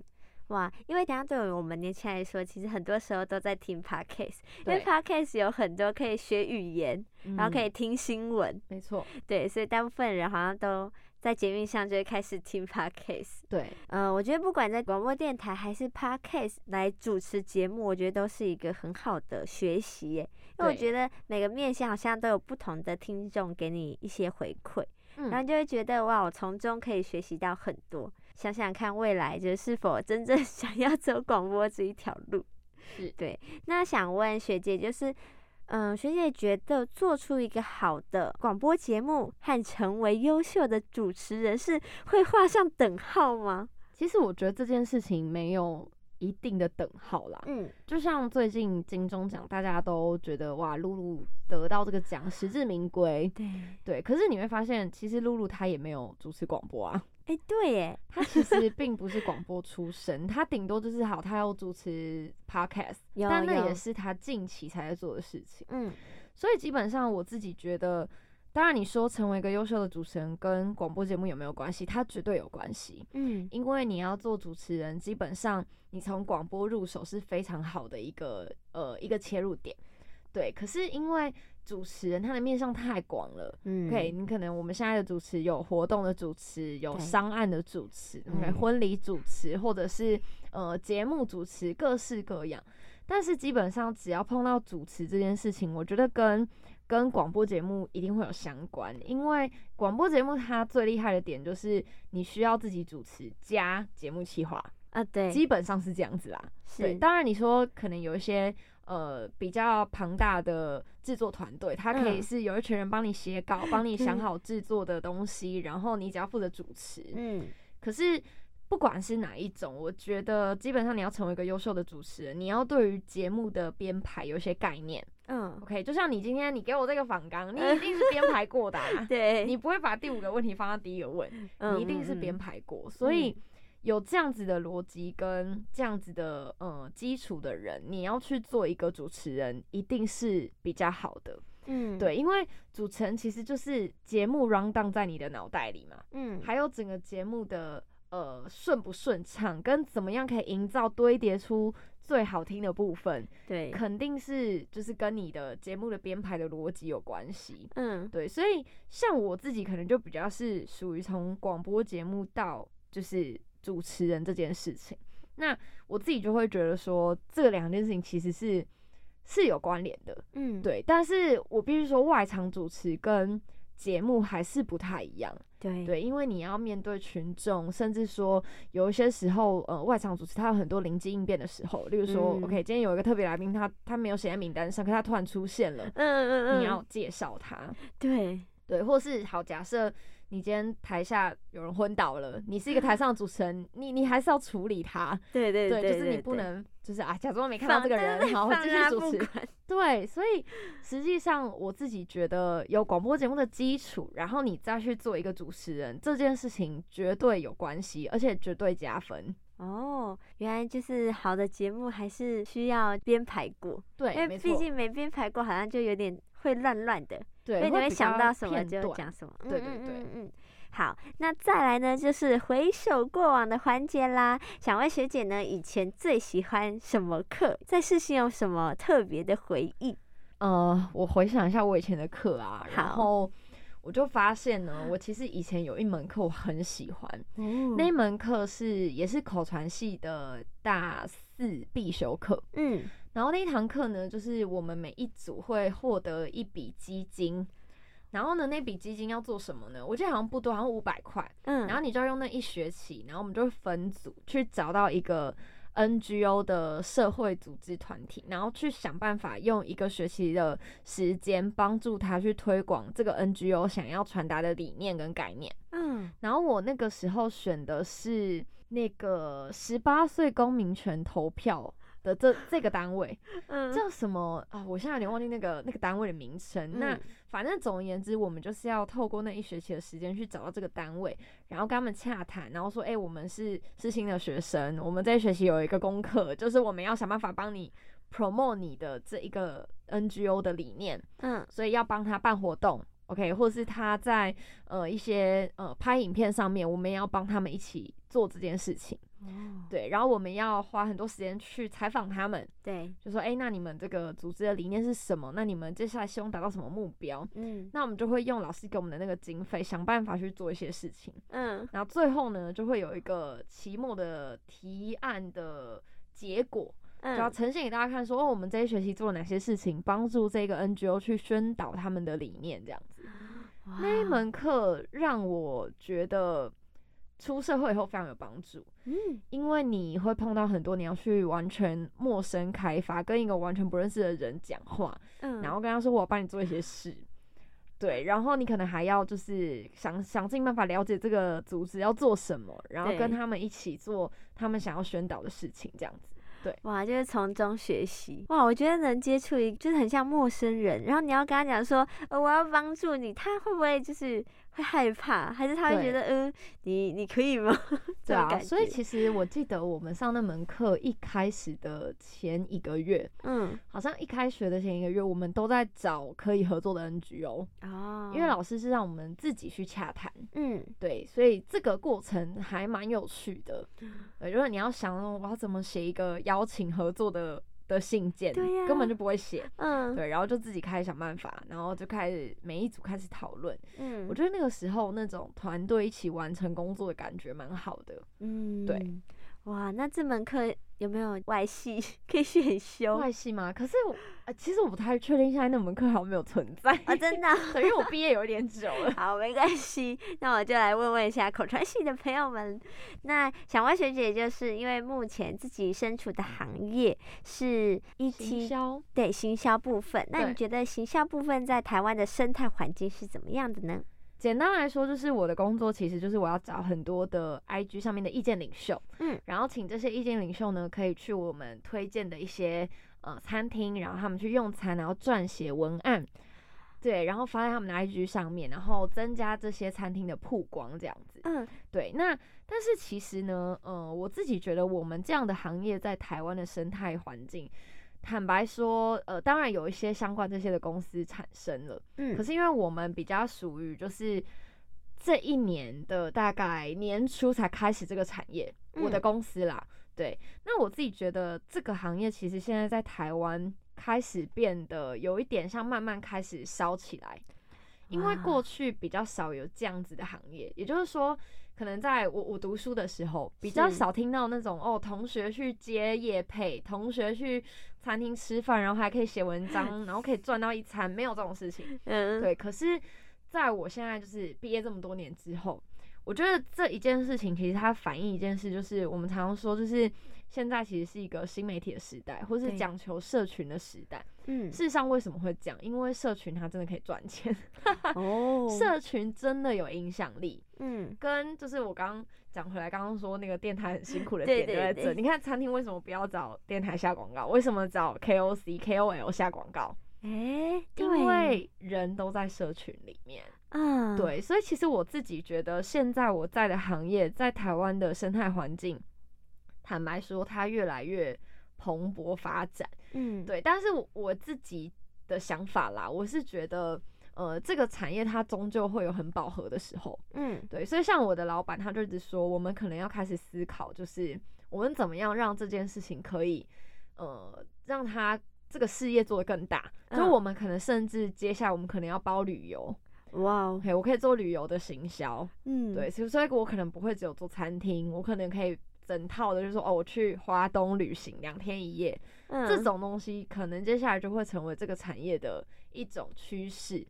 哇，因为等下对于我们年轻人来说，其实很多时候都在听 podcast，因为 podcast 有很多可以学语言，然后可以嗯听新闻，没错，对，所以大部分人好像都在捷运上就会开始听 podcast。对，嗯、我觉得不管在广播电台还是 podcast 来主持节目，我觉得都是一个很好的学习耶。因为我觉得每个面向好像都有不同的听众给你一些回馈，然后嗯，就会觉得哇，我从中可以学习到很多。想想看未来就是是 否真正 想要走广播这一条路。是对。那想问学姐，就是嗯，学姐觉得做出一个好的广播节目和成为优秀的主持人是会画上等号吗？其实我觉得这件事情没有一定的等号啦，嗯，就像最近金钟奖，大家都觉得哇，露露得到这个奖实至名归，对。对，可是你会发现，其实露露她也没有主持广播啊，哎、对耶，他其实并不是广播出身，他顶多就是好，他要主持 podcast，但那也是他近期才在做的事情。嗯所以基本上我自己觉得，当然你说成为一个优秀的主持人跟广播节目有没有关系？他绝对有关系，嗯因为你要做主持人，基本上你从广播入手是非常好的一个呃一个切入点。对，可是因为主持人他的面向太广了。嗯 OK，你可能我们现在的主持有活动的主持，有商案的主持，OK，嗯婚礼主持，或者是呃节目主持，各式各样。但是基本上只要碰到主持这件事情，我觉得跟跟广播节目一定会有相关，因为广播节目它最厉害的点就是你需要自己主持加节目企划，啊，对，基本上是这样子啦。对，是当然你说可能有一些呃比较庞大的制作团队，它可以嗯。是有一群人帮你写稿，帮你想嗯。好制作的东西，然后你只要负责主持。嗯。可是不管是哪一种，我觉得基本上你要成为一个优秀的主持人，你要对于节目的编排有一些概念。嗯，OK，就像你今天你给我这个访纲，你一定是编排过的、啊，对，你不会把第五个问题放到第一个问，嗯你一定是编嗯。排过，所以有这样子的逻辑跟这样子的呃基础的人，你要去做一个主持人，一定是比较好的。嗯，对，因为主持人其实就是节目 round down 在你的脑袋里嘛，嗯，还有整个节目的呃顺不顺畅，跟怎么样可以营造堆叠出最好听的部分，对，肯定是就是跟你的节目的编排的逻辑有关系。嗯对，所以像我自己可能就比较是属于从广播节目到就是主持人这件事情，那我自己就会觉得说这两件事情其实是是有关联的，嗯，对，但是我必须说外场主持跟节目还是不太一样，对。对，因为你要面对群众，甚至说有一些时候，呃，外场主持他有很多临机应变的时候，例如说、嗯。O k 今天有一个特别来宾，他他没有写在名单上，可他突然出现了，嗯嗯嗯，你要介绍他，对，对，或是好，假设你今天台下有人昏倒了，你是一个台 上的主持人，你你还是要处理他。对对对，就是你不能就是啊，假装没看到这个人，然后继续主持。对，所以实际上我自己觉得有广播节目的基础，然后你再去做一个主持人，这件事情绝对有关系，而且绝对加分。哦，原来就是好的节目还是需要编排过。对，因为毕竟没编排过，好像就有点会乱乱的。对，所以你会想到什么就讲什么。对对对，嗯，好，那再来呢，就是回首过往的环节啦。想问学姐呢，以前最喜欢什么课？在世新有什么特别的回忆？呃，我回想一下我以前的课啊，然后我就发现呢，我其实以前有一门课我很喜欢，那一门课是也是口传系的大四必修课，嗯。然后那一堂课呢，就是我们每一组会获得一笔基金，然后呢，那笔基金要做什么呢？我记得好像不多，好像五百块。嗯，然后你就要用那一学期，然后我们就会分组去找到一个 NGO 的社会组织团体，然后去想办法用一个学期的时间帮助他去推广这个 NGO 想要传达的理念跟概念。嗯，然后我那个时候选的是那个十八岁公民权投票。的这这个单位，嗯，叫什么啊？我现在有点忘记那个那个单位的名称。那反正总而言之，我们就是要透过那一学期的时间去找到这个单位，然后跟他们洽谈，然后说，哎，我们是是新的学生，我们这一学期有一个功课，就是我们要想办法帮你 promote 你的这一个 NGO 的理念，嗯，所以要帮他办活动，OK，或者是他在呃一些呃拍影片上面，我们也要帮他们一起做这件事情。对，然后我们要花很多时间去采访他们，对，就说，哎，那你们这个组织的理念是什么？那你们接下来希望达到什么目标？嗯，那我们就会用老师给我们的那个经费，想办法去做一些事情。嗯，然后最后呢，就会有一个期末的提案的结果，就要呈现给大家看，说，哦，我们这一学期做了哪些事情，帮助这个 NGO 去宣导他们的理念，这样子。那一门课让我觉得。出社会以后非常有帮助，嗯，因为你会碰到很多你要去完全陌生开发，跟一个完全不认识的人讲话，嗯，然后跟他说我帮你做一些事，对，然后你可能还要就是想想尽办法了解这个组织要做什么，然后跟他们一起做他们想要宣导的事情，这样子。对，哇，就是从中学习，哇，我觉得能接触一，就是很像陌生人，然后你要跟他讲说，呃，我要帮助你，他会不会就是会害怕，还是他会觉得，嗯，你你可以吗？对啊，所以其实我记得我们上那门课一开始的前一个月，嗯，好像一开学的前一个月，我们都在找可以合作的 NGO 哦，因为老师是让我们自己去洽谈，嗯，对，所以这个过程还蛮有趣的，呃，如果你要想我要怎么写一个邀请合作的的信件，对呀，根本就不会写，嗯，对，然后就自己开始想办法，然后就开始每一组开始讨论，嗯，我觉得那个时候那种团队一起完成工作的感觉蛮好的，嗯，对，哇，那这门课。有没有外系 可以选修？外系吗？可是我呃，其实我不太确定现在那门课还有没有存在啊，真的，因为我毕业有点久了。好，没关系，那我就来问问一下口传系的朋友们。那想问学姐，就是因为目前自己身处的行业是一行销，对行销部分，那你觉得行销部分在台湾的生态环境是怎么样的呢？简单来说，就是我的工作其实就是我要找很多的 IG 上面的意见领袖，嗯，然后请这些意见领袖呢，可以去我们推荐的一些呃餐厅，然后他们去用餐，然后撰写文案，对，然后发在他们的 IG 上面，然后增加这些餐厅的曝光，这样子，嗯，对。那但是其实呢，呃，我自己觉得我们这样的行业在台湾的生态环境。坦白说，呃，当然有一些相关这些的公司产生了，嗯，可是因为我们比较属于就是这一年的大概年初才开始这个产业，我的公司啦，对，那我自己觉得这个行业其实现在在台湾开始变得有一点像慢慢开始烧起来，因为过去比较少有这样子的行业，也就是说。可能在我我读书的时候，比较少听到那种哦，同学去接夜配，同学去餐厅吃饭，然后还可以写文章，然后可以赚到一餐，没有这种事情。嗯，对。可是，在我现在就是毕业这么多年之后，我觉得这一件事情其实它反映一件事，就是我们常常说，就是现在其实是一个新媒体的时代，或是对讲求社群的时代。嗯事实上，为什么会讲？因为社群它真的可以赚钱 哦社群真的有影响力。嗯跟就是我刚刚讲回来，刚刚说那个电台很辛苦的对点就在这。你看餐厅为什么不要找电台下广告？为什么找 KOC、KOL 下广告？哎，对因为人都在社群里面。嗯对，所以其实我自己觉得，现在我在的行业，在台湾的生态环境，坦白说，它越来越蓬勃发展。嗯对，但是我我自己的想法啦，我是觉得，呃，这个产业它终究会有很饱和的时候。嗯对，所以像我的老板，他就一直说，我们可能要开始思考，就是我们怎么样让这件事情可以，呃，让他这个事业做得更大。就嗯我们可能甚至接下来我们可能要包旅游哇哦。我可以做旅游的行销，嗯。对，所以所以我可能不会只有做餐厅，我可能可以整套的，就是说哦，我去华东旅行两天一夜，嗯。这种东西可能接下来就会成为这个产业的一种趋势。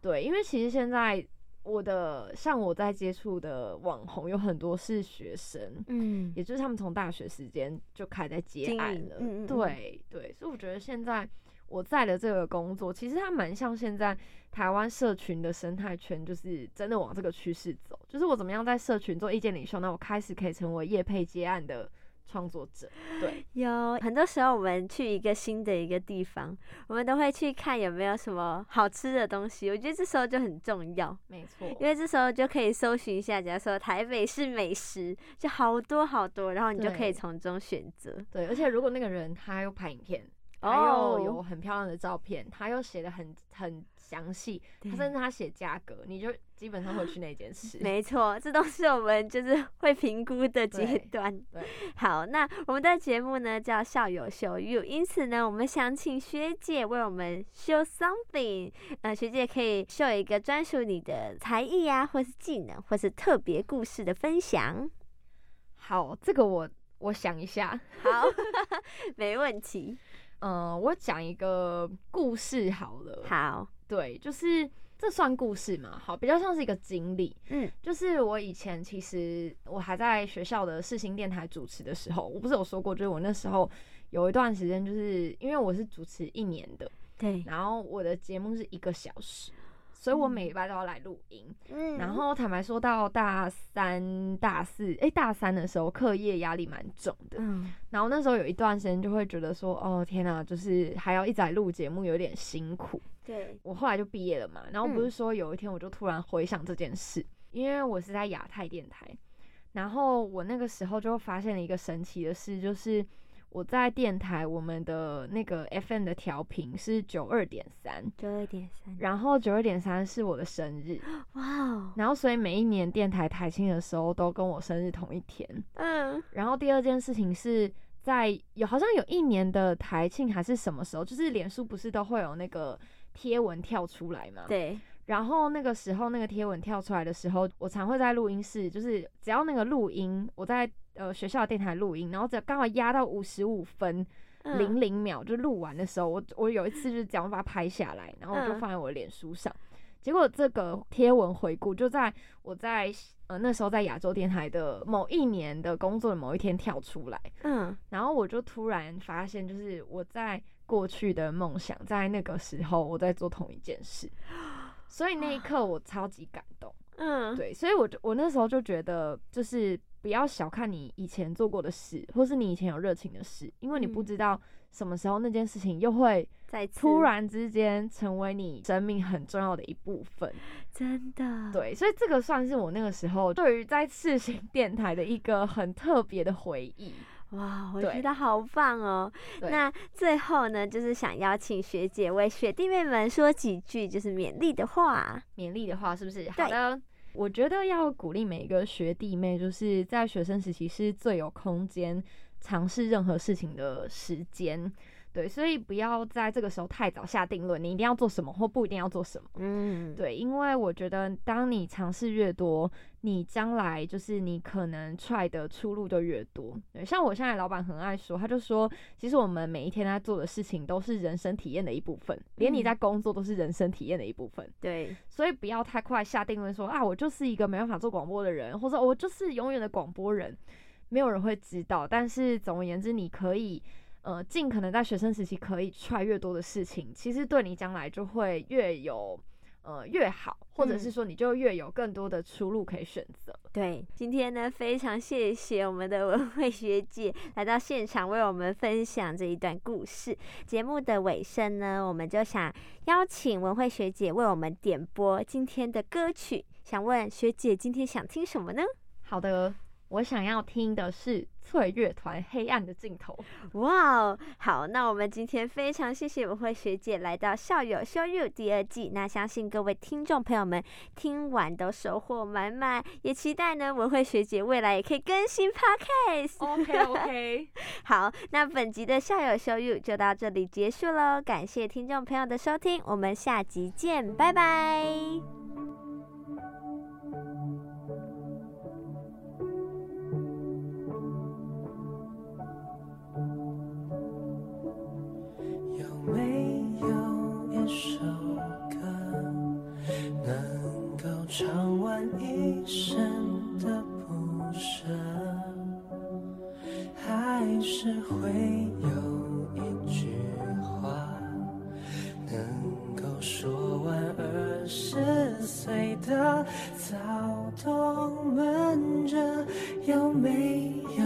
对，因为其实现在我的像我在接触的网红有很多是学生，嗯。也就是他们从大学时间就开始在接案了。嗯嗯嗯。对对，所以我觉得现在我在的这个工作，其实它蛮像现在台湾社群的生态圈，就是真的往这个趋势走。就是我怎么样在社群做意见领袖，那我开始可以成为业配接案的创作者。对，有很多时候，我们去一个新的一个地方，我们都会去看有没有什么好吃的东西。我觉得这时候就很重要，没错。因为这时候就可以搜寻一下，假如说台北是美食，就好多好多，然后你就可以从中选择。对，而且如果那个人他又拍影片，他哦又有很漂亮的照片，他又写的很很详细，他甚至他写价格，你就基本上会去那件事。没错，这都是我们就是会评估的阶对段。对，好，那我们的节目呢叫校友秀 you，因此呢，我们想请学姐为我们 show something，呃，学姐可以秀一个专属你的才艺啊，或是技能，或是特别故事的分享。好，这个我我想一下，好，没问题。嗯、我讲一个故事好了。好，对，就是这算故事嘛？好，比较像是一个经历。嗯，就是我以前其实我还在学校的世新电台主持的时候，我不是有说过，就是我那时候有一段时间，就是因为我是主持一年的，对，然后我的节目是一个小时，所以我每礼拜都要来录音。嗯然后坦白说，到大三、大四，诶，大三的时候课业压力蛮重的。嗯，然后那时候有一段时间就会觉得说，哦天哪，就是还要一直来录节目，有点辛苦。对，我后来就毕业了嘛，然后不是嗯说有一天我就突然回想这件事，因为我是在亚太电台，然后我那个时候就发现了一个神奇的事，就是我在电台我们的那个 FM 的调频是九二点三，九二点三，然后九二点三是我的生日，哇哦，然后所以每一年电台台庆的时候都跟我生日同一天。嗯，然后第二件事情是在有好像有一年的台庆还是什么时候，就是脸书不是都会有那个贴文跳出来嘛？。对，然后那个时候那个贴文跳出来的时候，我常会在录音室，就是只要那个录音，我在呃学校的电台录音，然后只要刚好压到五十五分嗯零零秒就录完的时候，我我有一次就是这样把它拍下来，然后我就嗯放在我的脸书上。结果这个贴文回顾就在我在呃那时候在亚洲电台的某一年的工作的某一天跳出来，嗯，然后我就突然发现，就是我在过去的梦想，在那个时候我在做同一件事，所以那一刻我超级感动。嗯，对，所以我就我那时候就觉得，就是不要小看你以前做过的事，或是你以前有热情的事，因为你不嗯知道什么时候那件事情又会在突然之间成为你生命很重要的一部分。真的，对，所以这个算是我那个时候对于在世新 电台的一个很特别的回忆。哇，我觉得好棒哦。那最后呢，就是想邀请学姐为学弟妹们说几句就是勉励的话。勉励的话，是不是？好的，我觉得要鼓励每一个学弟妹，就是在学生时期是最有空间尝试任何事情的时间。对，所以不要在这个时候太早下定论，你一定要做什么或不一定要做什么。嗯，对，因为我觉得当你尝试越多，你将来就是你可能踹的出路就越多。对，像我现在老板很爱说，他就说，其实我们每一天在做的事情都是人生体验的一部分，连你嗯在工作都是人生体验的一部分。对，所以不要太快下定论说啊，我就是一个没办法做广播的人，或者我就是永远的广播人，没有人会知道。但是总而言之，你可以呃尽可能在学生时期可以 try 越多的事情，其实对你将来就会越有呃越好，或者是嗯说你就越有更多的出路可以选择。对，今天呢，非常谢谢我们的文慧学姐来到现场为我们分享这一段故事。节目的尾声呢，我们就想邀请文慧学姐为我们点播今天的歌曲。想问学姐今天想听什么呢？好的，我想要听的是翠乐团《黑暗的尽头》。哇哦，好，那我们今天非常谢谢文慧学姐来到《校友 Show You》第二季，那相信各位听众朋友们听完都收获满满，也期待呢文慧学姐未来也可以更新 Podcast。OK OK，好，那本集的校友 Show You 就到这里结束喽，感谢听众朋友的收听，我们下集见，拜拜。首歌能够唱完一生的不舍？还是会有一句话能够说完二十岁的躁动闷着？有没有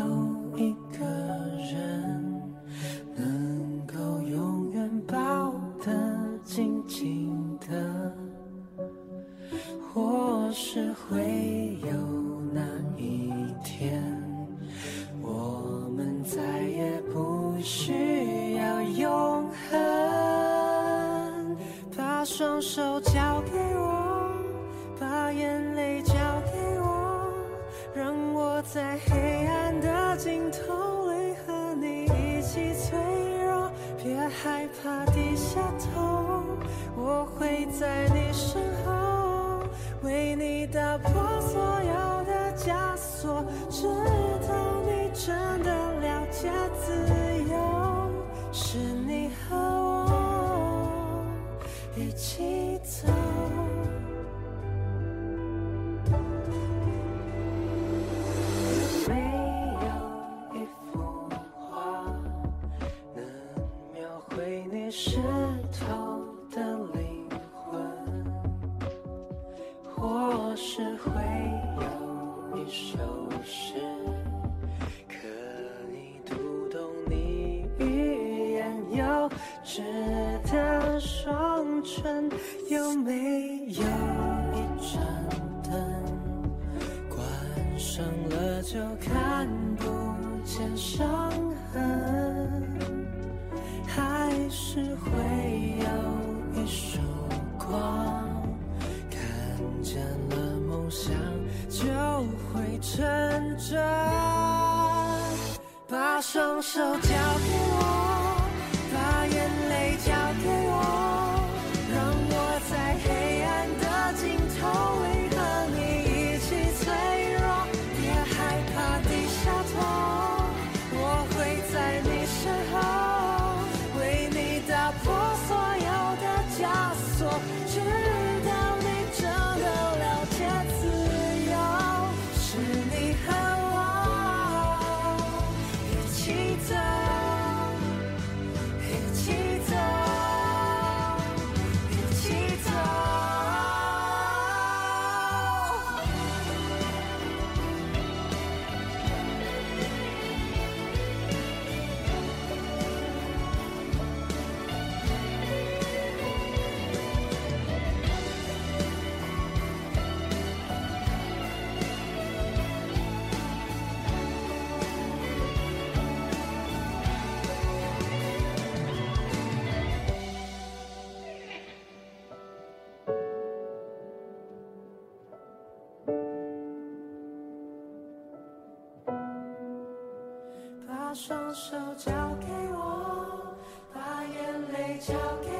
一个人？是会有那一天，我们再也不需要永恒。把双手交给我，把眼泪交给我，让我在黑手交给我把眼泪交给